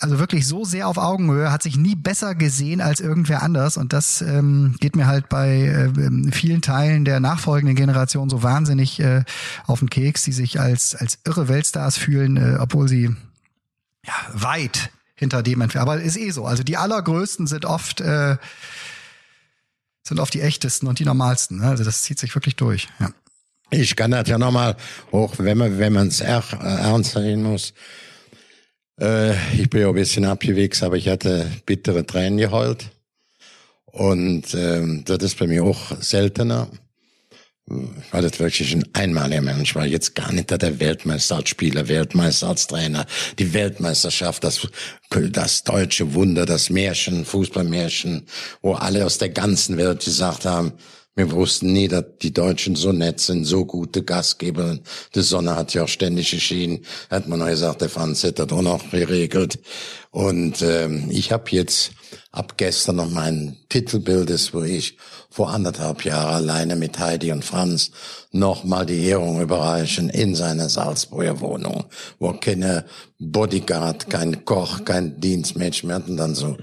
also wirklich so sehr auf Augenhöhe, hat sich nie besser gesehen als irgendwer anders. Und das ähm, geht mir halt bei äh, vielen Teilen der nachfolgenden Generation so wahnsinnig äh, auf den Keks, die sich als, als irre Weltstars fühlen, äh, obwohl sie ja, weit hinter dem entfernt. Aber ist eh so. Also die allergrößten sind oft, äh, sind oft die echtesten und die normalsten. Ne? Also das zieht sich wirklich durch. Ja. Ich kann das ja nochmal, auch wenn man wenn man es ernst sehen muss, äh, ich bin ja ein bisschen abgewichst, aber ich hatte bittere Tränen geheult. Und ähm, das ist bei mir auch seltener. Weil das wirklich ein einmaliger Mensch war. Jetzt gar nicht der Weltmeister als Spieler, Weltmeister als Trainer, die Weltmeisterschaft, das, das deutsche Wunder, das Märchen, Fußballmärchen, wo alle aus der ganzen Welt gesagt haben, wir wussten nie, dass die Deutschen so nett sind, so gute Gastgeber. Die Sonne hat ja auch ständig geschienen. Hat man noch gesagt, der Franz hätte das auch noch geregelt. Und ähm, ich habe jetzt ab gestern noch mein Titelbild, wo ich vor anderthalb Jahren alleine mit Heidi und Franz nochmal die Ehrung überreichen in seiner Salzburger Wohnung, wo keine Bodyguard, kein Koch, kein Dienstmädchen mehr hatten, dann so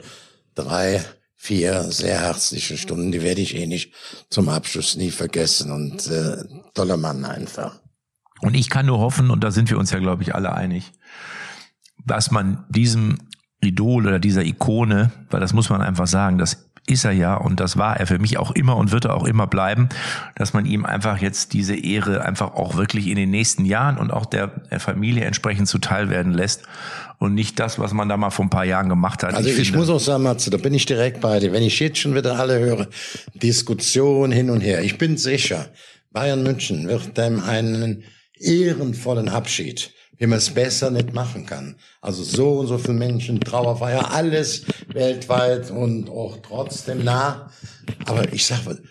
drei vier sehr herzliche Stunden, die werde ich eh nicht zum Abschluss nie vergessen und äh, toller Mann einfach. Und ich kann nur hoffen, und da sind wir uns ja, glaube ich, alle einig, dass man diesem Idol oder dieser Ikone, weil das muss man einfach sagen, das ist er ja und das war er für mich auch immer und wird er auch immer bleiben, dass man ihm einfach jetzt diese Ehre einfach auch wirklich in den nächsten Jahren und auch der Familie entsprechend zuteil werden lässt und nicht das, was man da mal vor ein paar Jahren gemacht hat. Also ich, ich muss auch sagen, Matze, da bin ich direkt bei dir. Wenn ich jetzt schon wieder alle höre, Diskussion hin und her, ich bin sicher, Bayern München wird dem einen ehrenvollen Abschied wie man es besser nicht machen kann. Also so und so viele Menschen, Trauerfeier, alles weltweit und auch trotzdem nah. Aber ich sage,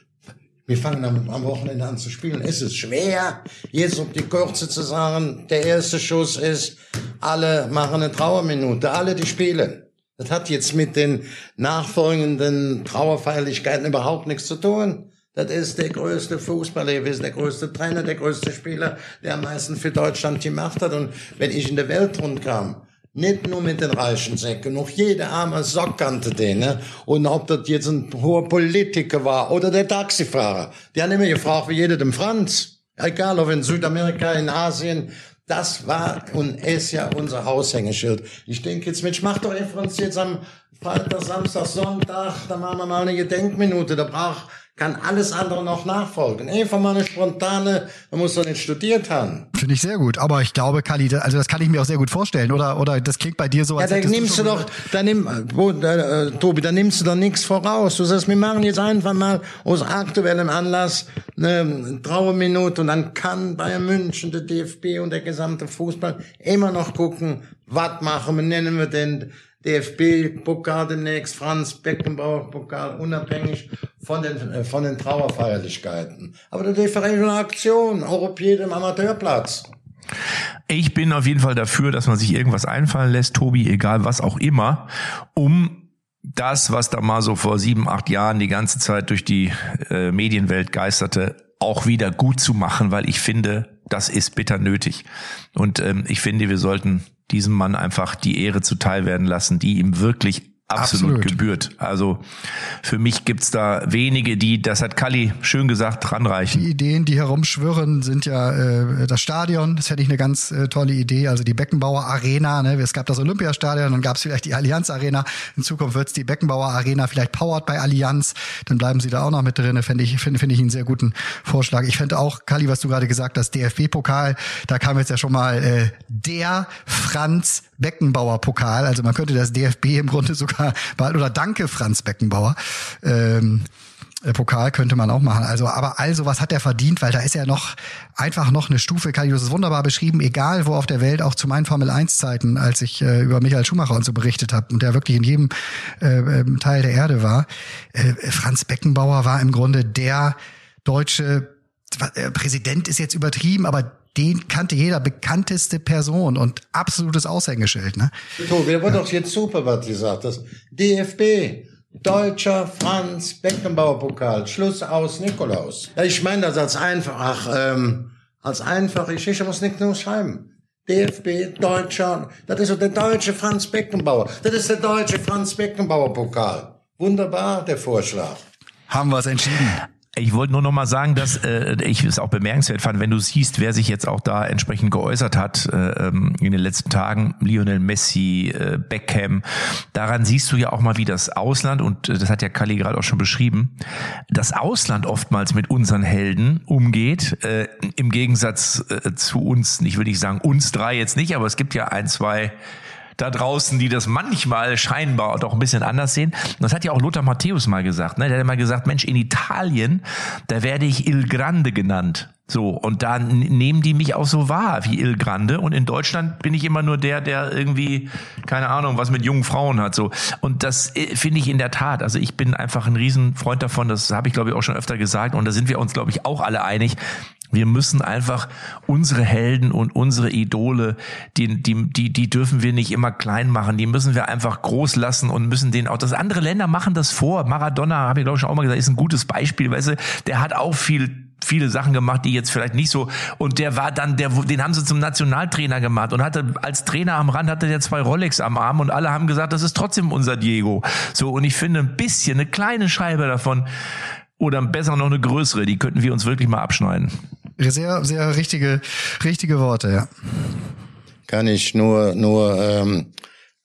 wir fangen am, am Wochenende an zu spielen. Es ist schwer, jetzt um die Kurze zu sagen, der erste Schuss ist, alle machen eine Trauerminute, alle die spielen. Das hat jetzt mit den nachfolgenden Trauerfeierlichkeiten überhaupt nichts zu tun. Das ist der größte Fußballer gewesen, der größte Trainer, der größte Spieler, der am meisten für Deutschland gemacht hat. Und wenn ich in der Welt rundkam, nicht nur mit den reichen Säcken, noch jede arme Sock kannte den. Ne? Und ob das jetzt ein hoher Politiker war oder der Taxifahrer, die haben immer gefragt, wie jeder dem Franz. Egal, ob in Südamerika, in Asien, das war und ist ja unser Haushängeschild. Ich denke jetzt, Mensch, mach doch Franz jetzt am Freitag, Samstag, Sonntag, da machen wir mal eine Gedenkminute. Da braucht kann alles andere noch nachfolgen. Einfach mal eine spontane, man muss doch nicht studiert haben. Finde ich sehr gut. Aber ich glaube, Kali, also das kann ich mir auch sehr gut vorstellen. Oder, oder das klingt bei dir so, als Ja, dann nimmst du, doch, dann nimm, wo, äh, Tobi, dann nimmst du doch nichts voraus. Du sagst, wir machen jetzt einfach mal aus aktuellem Anlass eine Trauerminute und dann kann Bayern München, der DFB und der gesamte Fußball immer noch gucken, was machen wir, nennen wir denn DFB-Pokal demnächst, Franz Beckenbauer-Pokal, unabhängig von den, äh, von den Trauerfeierlichkeiten. Aber der eine Aktion, auf jedem Amateurplatz. Ich bin auf jeden Fall dafür, dass man sich irgendwas einfallen lässt, Tobi, egal was auch immer, um das, was da mal so vor sieben, acht Jahren die ganze Zeit durch die äh, Medienwelt geisterte, auch wieder gut zu machen, weil ich finde, das ist bitter nötig. Und ähm, ich finde, wir sollten diesem Mann einfach die Ehre zuteil werden lassen, die ihm wirklich absolut, Absolut. gebührt. Also für mich gibt's da wenige, die, das hat Kalli schön gesagt, ranreichen. Die Ideen, die herumschwirren, sind ja äh, das Stadion. Das hätte ich eine ganz äh, tolle Idee. Also die Beckenbauer Arena. Ne? Es gab das Olympiastadion, dann gab es vielleicht die Allianz Arena. In Zukunft wird's die Beckenbauer Arena, vielleicht powered bei Allianz. Dann bleiben sie da auch noch mit drin. Finde ich, finde finde ich einen sehr guten Vorschlag. Ich fände auch, Kali, was du gerade gesagt hast, DFB-Pokal, da kam jetzt ja schon mal äh, der Franz Beckenbauer Pokal. Also man könnte das DFB im Grunde sogar bald oder Danke Franz Beckenbauer. Ähm, äh, Pokal könnte man auch machen. Also, aber also, was hat er verdient? Weil da ist ja noch einfach noch eine Stufe. Kali, du hast es wunderbar beschrieben, egal wo auf der Welt, auch zu meinen Formel 1 Zeiten, als ich äh, über Michael Schumacher und so berichtet habe und der wirklich in jedem äh, ähm, Teil der Erde war. Äh, Franz Beckenbauer war im Grunde der deutsche äh, Präsident ist jetzt übertrieben, aber den kannte jeder bekannteste Person und absolutes Aushängeschild, ne? Tobi, der war doch jetzt super, was du gesagt hast. DFB, Deutscher Franz Beckenbauer Pokal, Schluss aus Nikolaus. Ja, ich meine das als einfach, ach, ähm, als einfache Geschichte muss nicht nur schreiben. DFB, Deutscher, das ist so der deutsche Franz Beckenbauer. Das ist der deutsche Franz Beckenbauer Pokal. Wunderbar, der Vorschlag. Haben wir es entschieden. Ich wollte nur noch mal sagen, dass äh, ich es auch bemerkenswert fand, wenn du siehst, wer sich jetzt auch da entsprechend geäußert hat äh, ähm, in den letzten Tagen, Lionel Messi, äh, Beckham, daran siehst du ja auch mal, wie das Ausland, und äh, das hat ja Kali gerade auch schon beschrieben, das Ausland oftmals mit unseren Helden umgeht, äh, im Gegensatz äh, zu uns, ich will nicht sagen uns drei jetzt nicht, aber es gibt ja ein, zwei da draußen, die das manchmal scheinbar doch ein bisschen anders sehen. Das hat ja auch Lothar Matthäus mal gesagt. Ne? Der hat mal gesagt, Mensch, in Italien, da werde ich Il Grande genannt. So, und da nehmen die mich auch so wahr wie Il Grande. Und in Deutschland bin ich immer nur der, der irgendwie, keine Ahnung, was mit jungen Frauen hat. So. Und das äh, finde ich in der Tat. Also ich bin einfach ein Riesenfreund davon, das habe ich, glaube ich, auch schon öfter gesagt. Und da sind wir uns, glaube ich, auch alle einig. Wir müssen einfach unsere Helden und unsere Idole, die, die, die, die dürfen wir nicht immer klein machen. Die müssen wir einfach groß lassen und müssen den auch, das andere Länder machen das vor. Maradona, habe ich glaube ich schon auch mal gesagt, ist ein gutes Beispiel. Weißt du, der hat auch viel viele Sachen gemacht, die jetzt vielleicht nicht so und der war dann der den haben sie zum Nationaltrainer gemacht und hatte als Trainer am Rand hatte der zwei Rolex am Arm und alle haben gesagt, das ist trotzdem unser Diego. So und ich finde ein bisschen eine kleine Scheibe davon oder besser noch eine größere, die könnten wir uns wirklich mal abschneiden. Sehr, sehr richtige, richtige Worte, ja. kann ich nur nur ähm,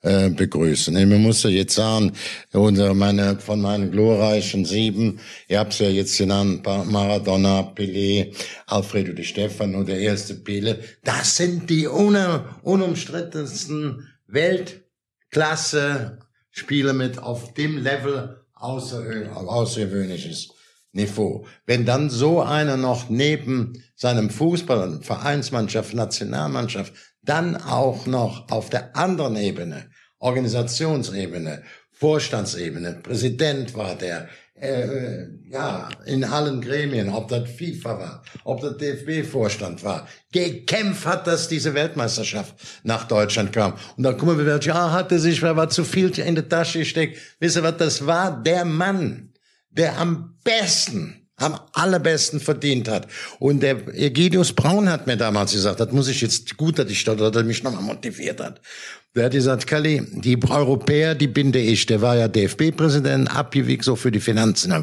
äh, begrüßen. Man muss ja jetzt sagen, unsere, meine, von meinen glorreichen sieben, ihr habt ja jetzt genannt, Maradona, Pelé, Alfredo Di Stefano, der erste Pele, das sind die un unumstrittensten Weltklasse Spieler mit auf dem Level außer, außergewöhnliches Niveau. Wenn dann so einer noch neben seinem Fußball, Vereinsmannschaft, Nationalmannschaft, dann auch noch auf der anderen Ebene, Organisationsebene, Vorstandsebene, Präsident war der, äh, ja, in allen Gremien, ob das FIFA war, ob das DFB-Vorstand war, gekämpft hat, dass diese Weltmeisterschaft nach Deutschland kam. Und da kommen wir, ja, hatte sich, wer war zu viel in der Tasche gesteckt. Wisst ihr was, das war der Mann, der am besten, am allerbesten verdient hat. Und der Egidius Braun hat mir damals gesagt, das muss ich jetzt, gut, dass ich dort, dass er mich nochmal motiviert hat. Der hat gesagt, Kalli, die Europäer, die binde ich. Der war ja DFB-Präsident, abgewiegt so für die Finanzen.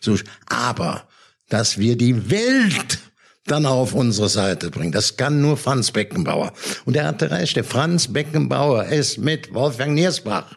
So, aber, dass wir die Welt dann auf unsere Seite bringen. Das kann nur Franz Beckenbauer. Und er hatte recht, der Franz Beckenbauer ist mit Wolfgang Niersbach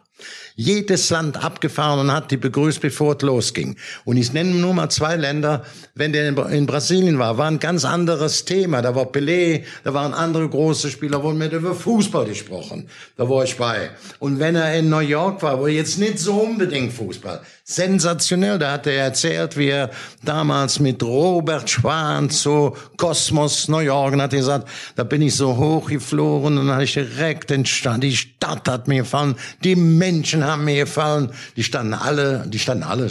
jedes Land abgefahren und hat die begrüßt, bevor es losging. Und ich nenne nur mal zwei Länder. Wenn der in, Brasilien war, war ein ganz anderes Thema. Da war Pelé, da waren andere große Spieler, wurden mit über Fußball gesprochen. Da war ich bei. Und wenn er in New York war, wo jetzt nicht so unbedingt Fußball. Sensationell, da hat er erzählt, wie er damals mit Robert Schwan zu Kosmos New York und hat gesagt, da bin ich so hochgeflogen und dann habe ich direkt den Stadt, die Stadt hat mir gefallen, die Menschen haben mir gefallen, die standen alle, die standen alle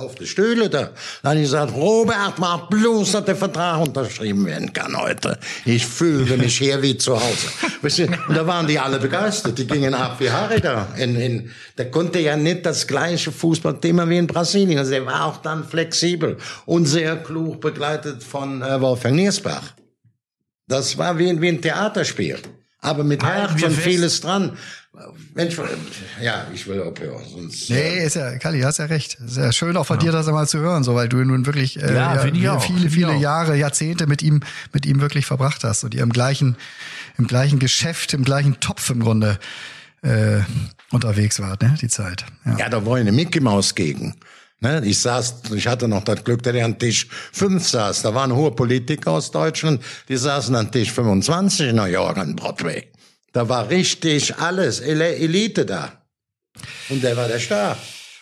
auf der Stühle da. Dann habe ich gesagt, Robert, mach bloß, dass der Vertrag unterschrieben werden kann heute. Ich fühle mich hier wie zu Hause. Und da waren die alle begeistert. Die gingen ab wie Haare da. In, in, der konnte ja nicht das gleiche Fußballthema wie in Brasilien. Also er war auch dann flexibel und sehr klug begleitet von äh, Wolfgang Niersbach. Das war wie, wie ein Theaterspiel. Aber mit Herz und fest. vieles dran. Mensch, ja, ich will aufhören. Sonst, Nee, ist ja, Kalli, hast ja recht. Ist ja schön auch von dir, das einmal zu hören, so, weil du nun wirklich äh, Ja, auch. viele, viele. Jahre, Jahrzehnte mit ihm, mit ihm wirklich verbracht hast und ihr im gleichen, im gleichen Geschäft, im gleichen Topf im Grunde äh, unterwegs wart, ne, die Zeit. Ja. Ja, da war eine Mickey Maus gegen. Ne, ich saß, ich hatte noch das Glück, dass ich an Tisch 5 saß. Da waren hohe Politiker aus Deutschland, die saßen an Tisch 25 in New York an Broadway. Da war richtig alles, Elite da. Und der war der Star.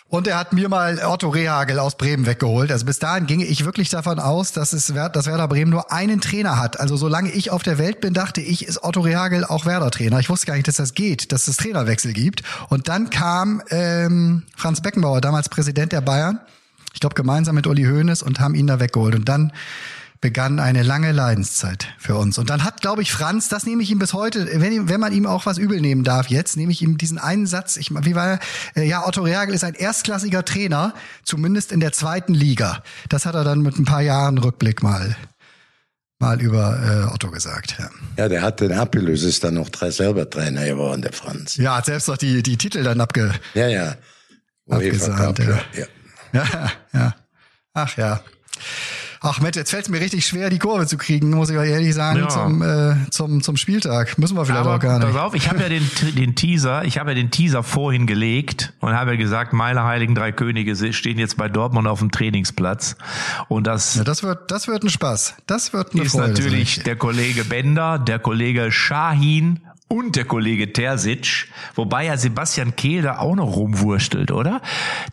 Und er hat mir mal Otto Rehagel aus Bremen weggeholt. Also bis dahin ginge ich wirklich davon aus, dass es dass Werder Bremen nur einen Trainer hat. Also solange ich auf der Welt bin, dachte ich, ist Otto Rehagel auch Werder-Trainer. Ich wusste gar nicht, dass das geht, dass es Trainerwechsel gibt. Und dann kam ähm, Franz Beckenbauer, damals Präsident der Bayern, ich glaube gemeinsam mit Uli Hoeneß und haben ihn da weggeholt. Und dann begann eine lange Leidenszeit für uns. Und dann hat, glaube ich, Franz, das nehme ich ihm bis heute, wenn, wenn man ihm auch was übel nehmen darf jetzt, nehme ich ihm diesen einen Satz, ich, wie war er? Äh, Ja, Otto Reagel ist ein erstklassiger Trainer, zumindest in der zweiten Liga. Das hat er dann mit ein paar Jahren Rückblick mal, mal über äh, Otto gesagt. Ja. Ja, der hat den abgelöst, ist dann noch drei selber Trainer geworden, der Franz. ja, hat selbst noch die, die Titel dann abge... Ja, ja. Abgesahnt, Cup, ja. ja. Ja, ja. Ach ja. Ach Mensch, jetzt fällt es mir richtig schwer, die Kurve zu kriegen, muss ich euch ehrlich sagen, Ja. zum, äh, zum, zum Spieltag. Müssen wir vielleicht Aber auch gar pass nicht. auf, ich habe ja den, den Teaser, ich habe ja den Teaser vorhin gelegt und habe ja gesagt, meine heiligen drei Könige stehen jetzt bei Dortmund auf dem Trainingsplatz. Und das Ja, das wird, das wird ein Spaß. Das wird eine ist Freude. natürlich der Kollege Bender, der Kollege Shahin und der Kollege Terzic, wobei ja Sebastian Kehl da auch noch rumwurstelt, oder?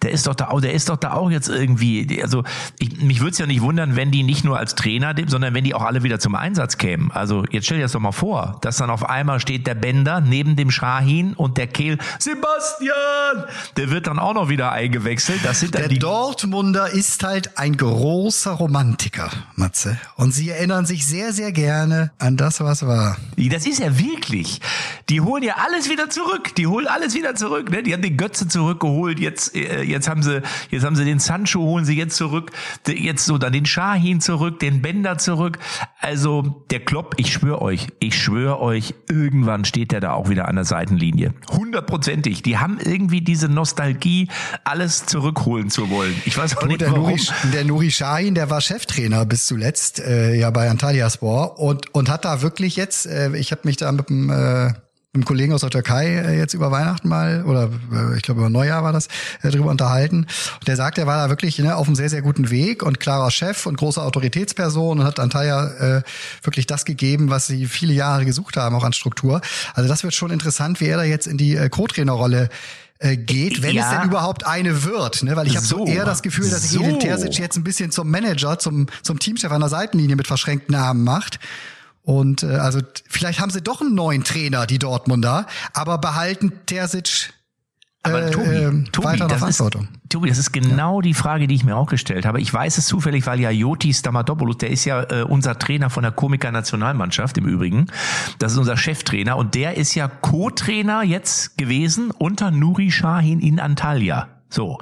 Der ist doch da auch, der ist doch da auch jetzt irgendwie, also ich, mich würde es ja nicht wundern, wenn die nicht nur als Trainer, sondern wenn die auch alle wieder zum Einsatz kämen. Also jetzt stell dir das doch mal vor, dass dann auf einmal steht der Bender neben dem Shahin und der Kehl, Sebastian, der wird dann auch noch wieder eingewechselt. Das sind dann Der die Dortmunder ist halt ein großer Romantiker, Matze. Und sie erinnern sich sehr, sehr gerne an das, was war. Das ist ja wirklich. Die holen ja alles wieder zurück. Die holen alles wieder zurück. Ne? Die haben den Götze zurückgeholt. Jetzt, äh, jetzt haben sie, jetzt haben sie den Sancho holen sie jetzt zurück. Jetzt so dann den Shahin zurück, den Bender zurück. Also der Klopp, ich schwöre euch, ich schwöre euch, irgendwann steht der da auch wieder an der Seitenlinie. Hundertprozentig. Die haben irgendwie diese Nostalgie, alles zurückholen zu wollen. Ich weiß auch Und nicht der warum. Nuri, der Nuri Sahin, der war Cheftrainer bis zuletzt äh, ja bei Antalyaspor und und hat da wirklich jetzt, äh, ich habe mich da mit dem äh, mit einem Kollegen aus der Türkei äh, jetzt über Weihnachten mal oder äh, ich glaube über Neujahr war das äh, drüber unterhalten. Und der sagt, er war da wirklich ne, auf einem sehr sehr guten Weg und klarer Chef und große Autoritätsperson und hat Antalya äh, wirklich das gegeben, was sie viele Jahre gesucht haben, auch an Struktur. Also das wird schon interessant, wie er da jetzt in die äh, Co-Trainerrolle äh, geht, wenn Ja. es denn überhaupt eine wird, ne? Weil ich habe so, So. eher das Gefühl, dass sich So. Edin Terzic jetzt ein bisschen zum Manager, zum zum Teamchef an der Seitenlinie mit verschränkten Armen macht. Und äh, also vielleicht haben sie doch einen neuen Trainer, die Dortmunder, aber behalten Terzic Aber äh, Tobi, ähm, Tobi, weiter in der das ist, Verantwortung. Tobi, das ist genau die Frage, die ich mir auch gestellt habe. Ich weiß es zufällig, weil ja Joti Stamatopoulos, der ist ja äh, unser Trainer von der Komiker-Nationalmannschaft im Übrigen. Das ist unser Cheftrainer und der ist ja Co-Trainer jetzt gewesen unter Nuri Sahin in Antalya. So,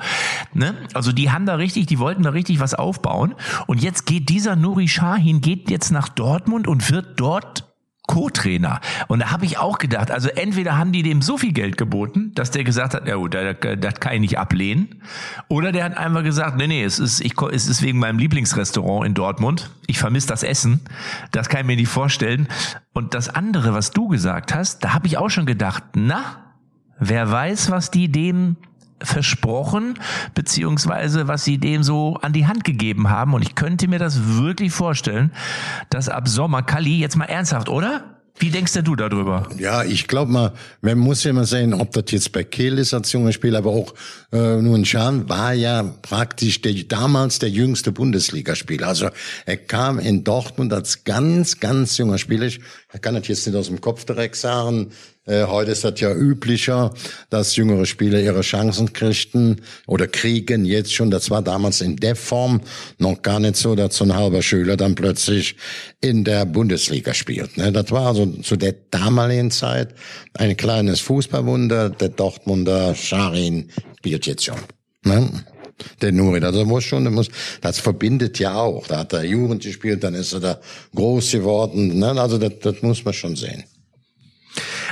ne? Also die haben da richtig, die wollten da richtig was aufbauen. Und jetzt geht dieser Nuri Sahin geht jetzt nach Dortmund und wird dort Co-Trainer. Und da habe ich auch gedacht, also entweder haben die dem so viel Geld geboten, dass der gesagt hat, ja gut, das, das kann ich nicht ablehnen. Oder der hat einfach gesagt, nee, nee, es ist, ich, es ist wegen meinem Lieblingsrestaurant in Dortmund. Ich vermisse das Essen. Das kann ich mir nicht vorstellen. Und das andere, was du gesagt hast, da habe ich auch schon gedacht, na, wer weiß, was die dem versprochen, beziehungsweise was sie dem so an die Hand gegeben haben. Und ich könnte mir das wirklich vorstellen, dass ab Sommer, Kali, jetzt mal ernsthaft, oder? Wie denkst denn du darüber? Ja, ich glaube mal, man muss ja mal sehen, ob das jetzt bei Kehl ist als junger Spieler, aber auch äh, nun Schan war ja praktisch der, damals der jüngste Bundesligaspieler. Also er kam in Dortmund als ganz, ganz junger Spieler. Kann das jetzt nicht aus dem Kopf direkt sagen. Äh, heute ist das ja üblicher, dass jüngere Spieler ihre Chancen kriegten oder kriegen jetzt schon. Das war damals in der Form noch gar nicht so, dass so ein halber Schüler dann plötzlich in der Bundesliga spielt. Ne? Das war also zu der damaligen Zeit ein kleines Fußballwunder. Der Dortmunder Scharin spielt jetzt schon. Ne? Der Nuri, also muss schon, muss, das verbindet ja auch. Da hat er Jugend gespielt, dann ist er da groß geworden. Ne? Also das, das muss man schon sehen.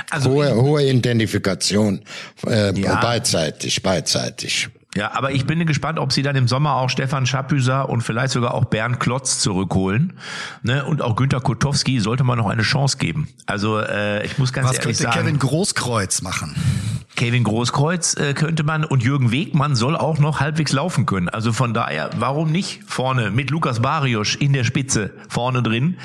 Also hohe, hohe Identifikation, äh, Ja. beidseitig, beidseitig. Ja, aber ich bin gespannt, ob sie dann im Sommer auch Stefan Schapüser und vielleicht sogar auch Bernd Klotz zurückholen. Ne? Und auch Günter Kotowski sollte man noch eine Chance geben. Also äh, ich muss ganz Was ehrlich könnte sagen, Kevin Großkreuz machen? Kevin Großkreuz äh, könnte man und Jürgen Wegmann soll auch noch halbwegs laufen können. Also von daher, warum nicht vorne mit Lukas Barrios in der Spitze vorne drin,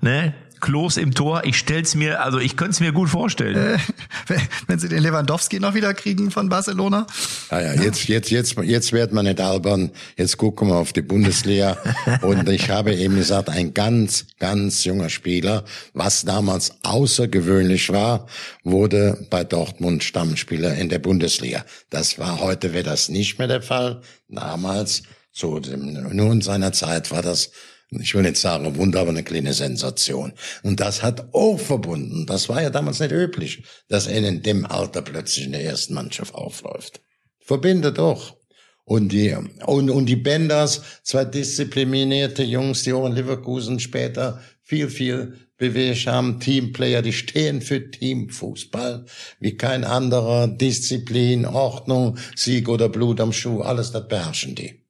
ne? Klos im Tor, ich stell's mir, also ich könnte es mir gut vorstellen. Wenn- Wenn sie den Lewandowski noch wieder kriegen von Barcelona? Ja, ja, jetzt, jetzt, jetzt, jetzt wird man nicht albern. Jetzt gucken wir auf die Bundesliga. Und ich habe eben gesagt, ein ganz, ganz junger Spieler, was damals außergewöhnlich war, wurde bei Dortmund Stammspieler in der Bundesliga. Das war heute wäre das nicht mehr der Fall. Damals, so nur in seiner Zeit war das ich will nicht sagen Wunder, aber eine kleine Sensation. Und das hat auch verbunden. Das war ja damals nicht üblich, dass er in dem Alter plötzlich in der ersten Mannschaft aufläuft. Verbindet doch. Und die, und, und die Benders, zwei disziplinierte Jungs, die auch in Leverkusen später viel, viel bewegt haben. Teamplayer, die stehen für Teamfußball. Wie kein anderer. Disziplin, Ordnung, Sieg oder Blut am Schuh, alles das beherrschen die.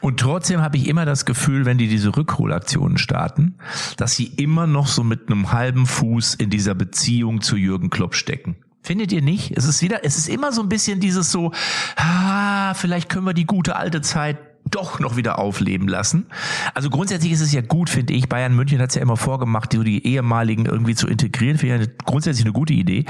Und trotzdem habe ich immer das Gefühl, wenn die diese Rückholaktionen starten, dass sie immer noch so mit einem halben Fuß in dieser Beziehung zu Jürgen Klopp stecken. Findet ihr nicht? Es ist wieder, es ist immer so ein bisschen dieses so, ah, vielleicht können wir die gute alte Zeit doch noch wieder aufleben lassen. Also grundsätzlich ist es ja gut, finde ich. Bayern München hat es ja immer vorgemacht, so die ehemaligen irgendwie zu integrieren. Finde ich ja grundsätzlich eine gute Idee.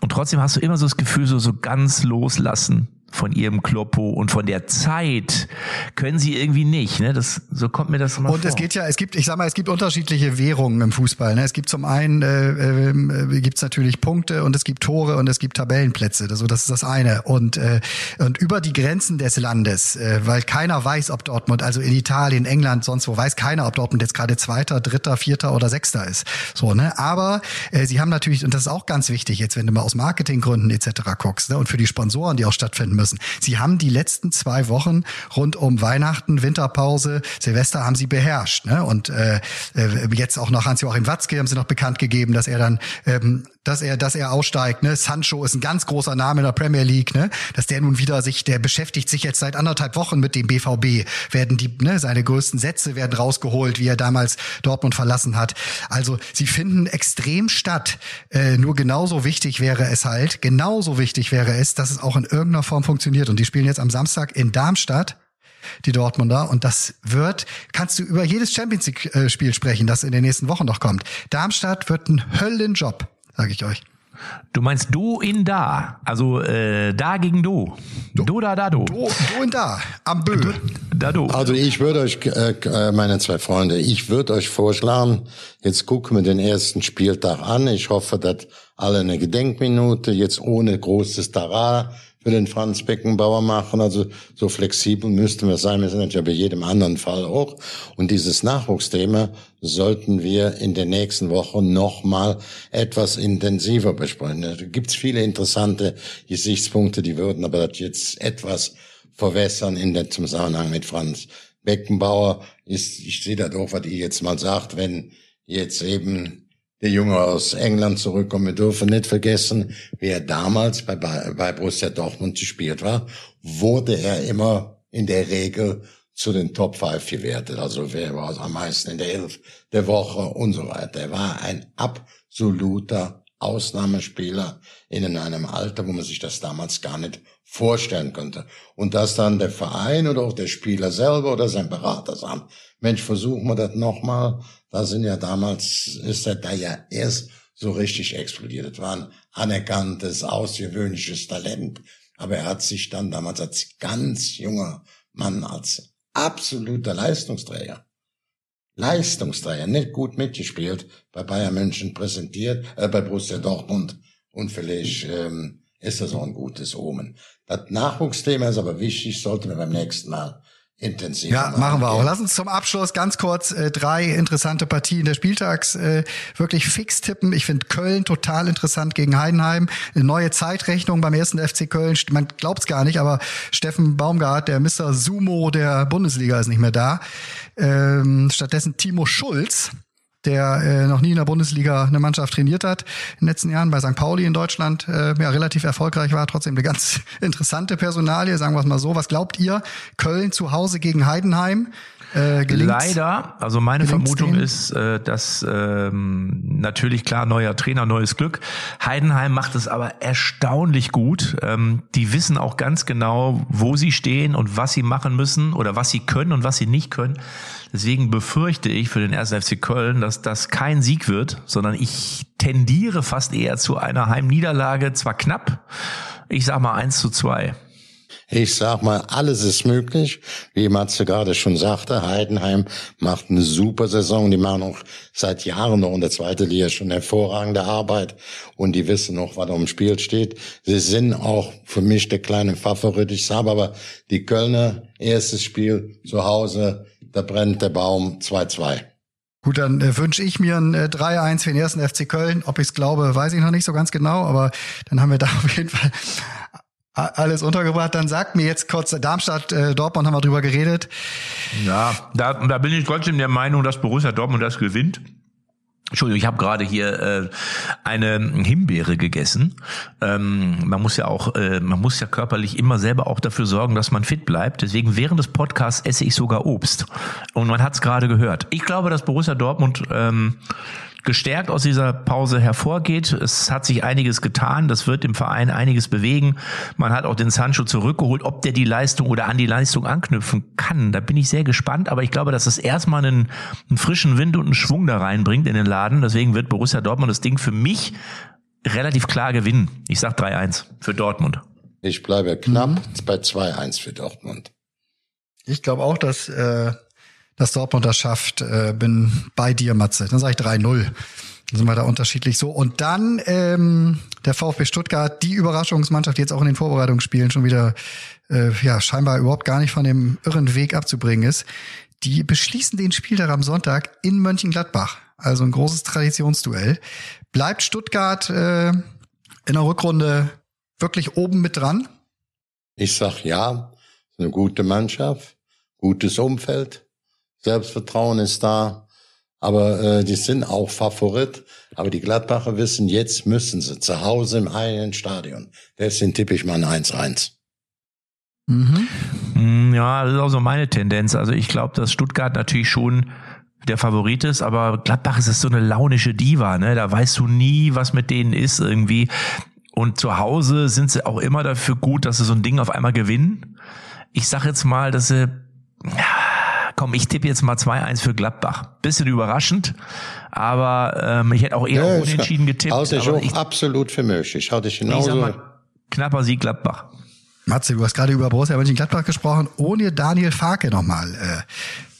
Und trotzdem hast du immer so das Gefühl, so, so ganz loslassen von ihrem Kloppo und von der Zeit können sie irgendwie nicht. Ne? Das, so kommt mir das immer Und vor. es geht ja, es gibt, ich sag mal, es gibt unterschiedliche Währungen im Fußball. Ne? Es gibt zum einen äh, äh, gibt's natürlich Punkte und es gibt Tore und es gibt Tabellenplätze. Also das ist das eine. Und äh, und über die Grenzen des Landes, äh, weil keiner weiß, ob Dortmund, also in Italien, England, sonst wo, weiß keiner, ob Dortmund jetzt gerade Zweiter, Dritter, Vierter oder Sechster ist. So ne. Aber äh, sie haben natürlich und das ist auch ganz wichtig jetzt, wenn du mal aus Marketinggründen etc. guckst ne? und für die Sponsoren, die auch stattfinden müssen. Sie haben die letzten zwei Wochen rund um Weihnachten, Winterpause, Silvester haben sie beherrscht. Ne? Und äh, äh, jetzt auch noch Hans-Joachim Watzke haben sie noch bekannt gegeben, dass er dann, ähm, dass er, dass er aussteigt. Ne? Sancho ist ein ganz großer Name in der Premier League, ne? dass der nun wieder sich, der beschäftigt sich jetzt seit anderthalb Wochen mit dem BVB. Werden die, ne, seine größten Sätze werden rausgeholt, wie er damals Dortmund verlassen hat. Also sie finden extrem statt. Äh, nur genauso wichtig wäre es halt, genauso wichtig wäre es, dass es auch in irgendeiner Form funktioniert. Und die spielen jetzt am Samstag in Darmstadt die Dortmunder. Und das wird, kannst du über jedes Champions League-Spiel sprechen, das in den nächsten Wochen noch kommt. Darmstadt wird ein Höllenjob, sage ich euch. du meinst du in da, also äh, da gegen du. Du da da du. Du, du und da, am Bö. Da du. Also ich würde euch, äh, äh, meine zwei Freunde, ich würde euch vorschlagen, jetzt gucken wir den ersten Spieltag an. Ich hoffe, dass alle eine Gedenkminute jetzt ohne großes Tara für den Franz Beckenbauer machen. Also so flexibel müssten wir sein. Wir sind natürlich bei jedem anderen Fall auch. Und dieses Nachwuchsthema sollten wir in den nächsten Wochen nochmal etwas intensiver besprechen. Da gibt's viele interessante Gesichtspunkte, die würden aber das jetzt etwas verwässern in dem Zusammenhang mit Franz Beckenbauer. Ist, ich sehe da doch, was ihr jetzt mal sagt, wenn jetzt eben der Junge aus England zurückkommt. Wir dürfen nicht vergessen, wie er damals bei, bei, Borussia Dortmund gespielt war, wurde er immer in der Regel zu den Top 5 gewertet. Also wer war am meisten in der Elf der Woche und so weiter. Er war ein absoluter Ausnahmespieler in einem Alter, wo man sich das damals gar nicht vorstellen konnte. Und dass dann der Verein oder auch der Spieler selber oder sein Berater sagen, Mensch, versuchen wir das nochmal. Da sind ja damals, ist er da ja erst so richtig explodiert. Das war ein anerkanntes, außergewöhnliches Talent. Aber er hat sich dann damals als ganz junger Mann, als absoluter Leistungsträger, Leistungsträger, nicht gut mitgespielt, bei Bayern München präsentiert, äh, bei Borussia Dortmund. Und vielleicht ähm, ist das auch ein gutes Omen. Das Nachwuchsthema ist aber wichtig, sollten wir beim nächsten Mal intensiv Ja, machen wir auch. Lass uns zum Abschluss ganz kurz äh, drei interessante Partien des Spieltags äh, wirklich fix tippen. Ich finde Köln total interessant gegen Heidenheim. Eine neue Zeitrechnung beim ersten FC Köln. Man glaubt's gar nicht, aber Steffen Baumgart, der Mr. Sumo der Bundesliga, ist nicht mehr da. Ähm, stattdessen Timo Schulz. Der äh, noch nie in der Bundesliga eine Mannschaft trainiert hat in den letzten Jahren bei St. Pauli in Deutschland äh, ja relativ erfolgreich war, trotzdem eine ganz interessante Personalie, sagen wir es mal so. Was glaubt ihr? Köln zu Hause gegen Heidenheim? Äh, Leider, also meine Vermutung denen? ist, äh, dass ähm, natürlich klar neuer Trainer, neues Glück. Heidenheim macht es aber erstaunlich gut. Ähm, die wissen auch ganz genau, wo sie stehen und was sie machen müssen oder was sie können und was sie nicht können. Deswegen befürchte ich für den 1. FC Köln, dass das kein Sieg wird, sondern ich tendiere fast eher zu einer Heimniederlage, zwar knapp, ich sag mal eins zu zwei. Ich sag mal, alles ist möglich. Wie Matze gerade schon sagte, Heidenheim macht eine super Saison. Die machen auch seit Jahren noch in der zweiten Liga schon hervorragende Arbeit. Und die wissen noch, was im Spiel steht. Sie sind auch für mich der kleine Favorit. Ich sage aber, die Kölner, erstes Spiel zu Hause, da brennt der Baum 2-2. Gut, dann äh, wünsche ich mir ein äh, 3-1 für den ersten FC Köln. Ob ich es glaube, weiß ich noch nicht so ganz genau, aber dann haben wir da auf jeden Fall alles untergebracht. Dann sagt mir jetzt kurz, Darmstadt, äh, Dortmund haben wir drüber geredet. Ja, da, da bin ich trotzdem der Meinung, dass Borussia Dortmund das gewinnt. Entschuldigung, ich habe gerade hier äh, eine Himbeere gegessen. Ähm, man muss ja auch, äh, man muss ja körperlich immer selber auch dafür sorgen, dass man fit bleibt. Deswegen während des Podcasts esse ich sogar Obst. Und man hat es gerade gehört. Ich glaube, dass Borussia Dortmund ähm, gestärkt aus dieser Pause hervorgeht. Es hat sich einiges getan. Das wird im Verein einiges bewegen. Man hat auch den Sancho zurückgeholt. Ob der die Leistung oder an die Leistung anknüpfen kann, da bin ich sehr gespannt. Aber ich glaube, dass es erstmal einen, einen frischen Wind und einen Schwung da reinbringt in den Laden. Deswegen wird Borussia Dortmund das Ding für mich relativ klar gewinnen. Ich sag 3-1 für Dortmund. Ich bleibe knapp mhm. bei 2-1 für Dortmund. Ich glaube auch, dass äh, dass Dortmund das schafft. Äh, bin bei dir, Matze. Dann sage ich 3-0. Dann sind wir da unterschiedlich so. Und dann ähm, der VfB Stuttgart, die Überraschungsmannschaft, die jetzt auch in den Vorbereitungsspielen schon wieder äh, ja scheinbar überhaupt gar nicht von dem irren Weg abzubringen ist. Die beschließen den Spieltag am Sonntag in Mönchengladbach. Also ein großes Traditionsduell. Bleibt Stuttgart äh, in der Rückrunde wirklich oben mit dran? Ich sag ja, eine gute Mannschaft, gutes Umfeld, Selbstvertrauen ist da. Aber äh, die sind auch Favorit. Aber die Gladbacher wissen, jetzt müssen sie zu Hause im eigenen Stadion. Deswegen tippe ich mal ein 1-1. Mhm. Mm, ja, das ist auch so meine Tendenz. Also ich glaube, dass Stuttgart natürlich schon der Favorit ist, aber Gladbach ist so eine launische Diva, ne? Da weißt du nie, was mit denen ist irgendwie. Und zu Hause sind sie auch immer dafür gut, dass sie so ein Ding auf einmal gewinnen. Ich sag jetzt mal, dass sie ja, komm, ich tippe jetzt mal 2-1 für Gladbach. Bisschen überraschend, aber ähm, ich hätte auch eher ja, unentschieden getippt. Halte ich auch ich, absolut für möglich. Halte ich genauso. Ich mal, knapper Sieg Gladbach. Matze, du hast gerade über Borussia Mönchengladbach gesprochen, ohne Daniel Farke nochmal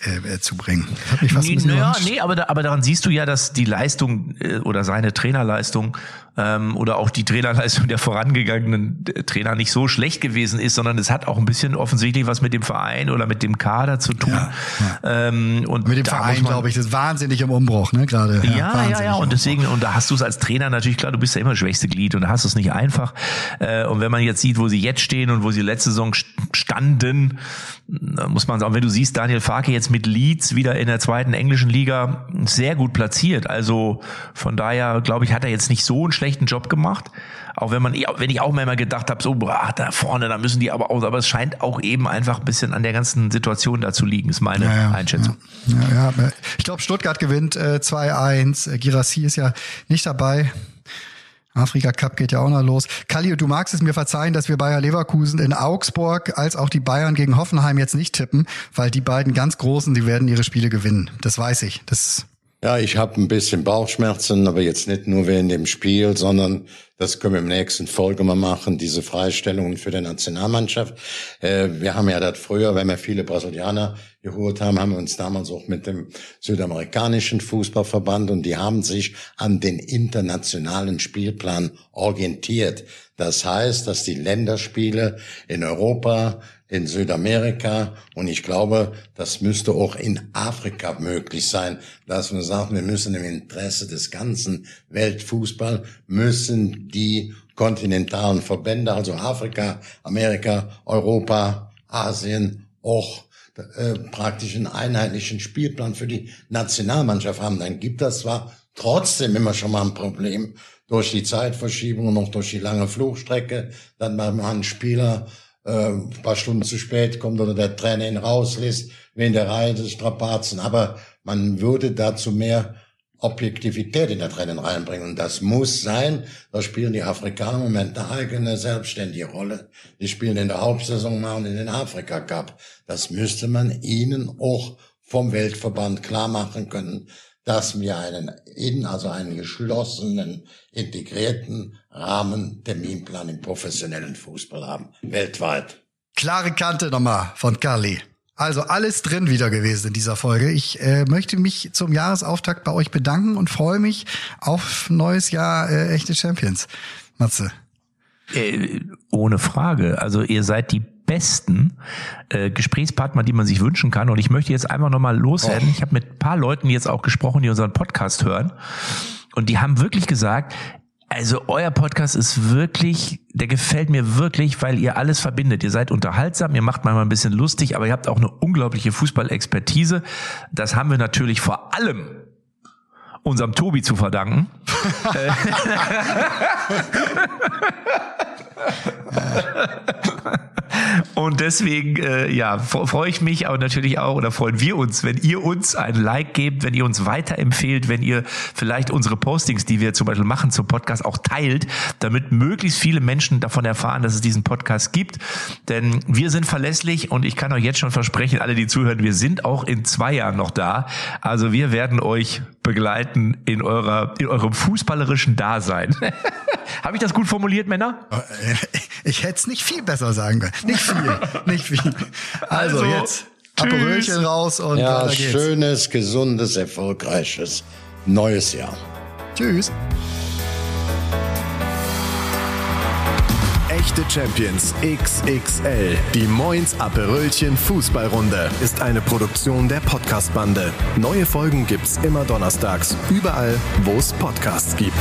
äh, äh, zu bringen. Hat mich fast nee, ein naja, nee, aber, da, aber daran siehst du ja, dass die Leistung äh, oder seine Trainerleistung ähm, oder auch die Trainerleistung der vorangegangenen Trainer nicht so schlecht gewesen ist, sondern es hat auch ein bisschen offensichtlich was mit dem Verein oder mit dem Kader zu tun. Ja, ja. Ähm, und mit dem Verein, glaube ich, das ist wahnsinnig im Umbruch, ne, gerade. Ja, ja, ja, ja. Und deswegen, und da hast du es als Trainer natürlich klar, du bist ja immer schwächste Glied und da hast du es nicht einfach. Äh, und wenn man jetzt sieht, wo sie jetzt stehen und wo sie letzte Saison standen, muss man sagen, wenn du siehst, Daniel Farke jetzt mit Leeds wieder in der zweiten englischen Liga sehr gut platziert. Also von daher, glaube ich, hat er jetzt nicht so einen schlechten Job gemacht. Auch wenn man, wenn ich auch mal gedacht habe, so, boah, da vorne, da müssen die aber aus. Aber es scheint auch eben einfach ein bisschen an der ganzen Situation da zu liegen, ist meine ja, ja, Einschätzung. Ja, ich glaube, Stuttgart gewinnt äh, 2-1. Girassi ist ja nicht dabei. Afrika Cup geht ja auch noch los. Kalli, du magst es mir verzeihen, dass wir Bayer Leverkusen in Augsburg als auch die Bayern gegen Hoffenheim jetzt nicht tippen, weil die beiden ganz Großen, die werden ihre Spiele gewinnen. Das weiß ich. Das ja, ich habe ein bisschen Bauchschmerzen, aber jetzt nicht nur wegen dem Spiel, sondern das können wir im nächsten Folge mal machen, diese Freistellungen für die Nationalmannschaft. Äh, wir haben ja das früher, wenn wir viele Brasilianer geholt haben, haben wir uns damals auch mit dem südamerikanischen Fußballverband und die haben sich an den internationalen Spielplan orientiert. Das heißt, dass die Länderspiele in Europa, in Südamerika. Und ich glaube, das müsste auch in Afrika möglich sein, dass wir sagen, wir müssen im Interesse des ganzen Weltfußball, müssen die kontinentalen Verbände, also Afrika, Amerika, Europa, Asien, auch äh, praktisch einen einheitlichen Spielplan für die Nationalmannschaft haben, dann gibt das zwar trotzdem immer schon mal ein Problem durch die Zeitverschiebung und noch durch die lange Flugstrecke, dann mal ein Spieler ein paar Stunden zu spät kommt oder der Trainer ihn rauslässt, wegen der Reihe des Strapazen. Aber man würde dazu mehr Objektivität in der Rennen reinbringen. Und das muss sein. Da spielen die Afrikaner im Moment eine eigene selbstständige Rolle. Die spielen in der Hauptsaison mal und in den Afrika Cup. Das müsste man ihnen auch vom Weltverband klar machen können, dass wir einen in, also einen geschlossenen, integrierten Rahmen Terminplan im professionellen Fußball haben. Weltweit. Klare Kante nochmal von Carly. Also alles drin wieder gewesen in dieser Folge. Ich äh, möchte mich zum Jahresauftakt bei euch bedanken und freue mich auf neues Jahr äh, echte Champions. Matze. Äh, ohne Frage. Also ihr seid die besten äh, Gesprächspartner, die man sich wünschen kann. Und ich möchte jetzt einfach nochmal loswerden. Oh. Ich habe mit paar Leuten jetzt auch gesprochen, die unseren Podcast hören. Und die haben wirklich gesagt, also euer Podcast ist wirklich, der gefällt mir wirklich, weil ihr alles verbindet. Ihr seid unterhaltsam, ihr macht manchmal ein bisschen lustig, aber ihr habt auch eine unglaubliche Fußballexpertise. Das haben wir natürlich vor allem unserem Tobi zu verdanken. Und deswegen, äh, ja, freue ich mich aber natürlich auch oder freuen wir uns, wenn ihr uns ein Like gebt, wenn ihr uns weiterempfehlt, wenn ihr vielleicht unsere Postings, die wir zum Beispiel machen zum Podcast, auch teilt, damit möglichst viele Menschen davon erfahren, dass es diesen Podcast gibt. Denn wir sind verlässlich und ich kann euch jetzt schon versprechen, alle, die zuhören, wir sind auch in zwei Jahren noch da. Also wir werden euch begleiten in eurer, in eurem fußballerischen Dasein. Habe ich das gut formuliert, Männer? Ich hätte es nicht viel besser sagen können. Nicht viel, nicht viel. Also, also jetzt Aperölchen raus und ja, weiter geht's. schönes, gesundes, erfolgreiches neues Jahr. Tschüss. Echte Champions XXL. Die Moins Aperölchen Fußballrunde ist eine Produktion der Podcastbande. Neue Folgen gibt's immer donnerstags, überall, wo es Podcasts gibt.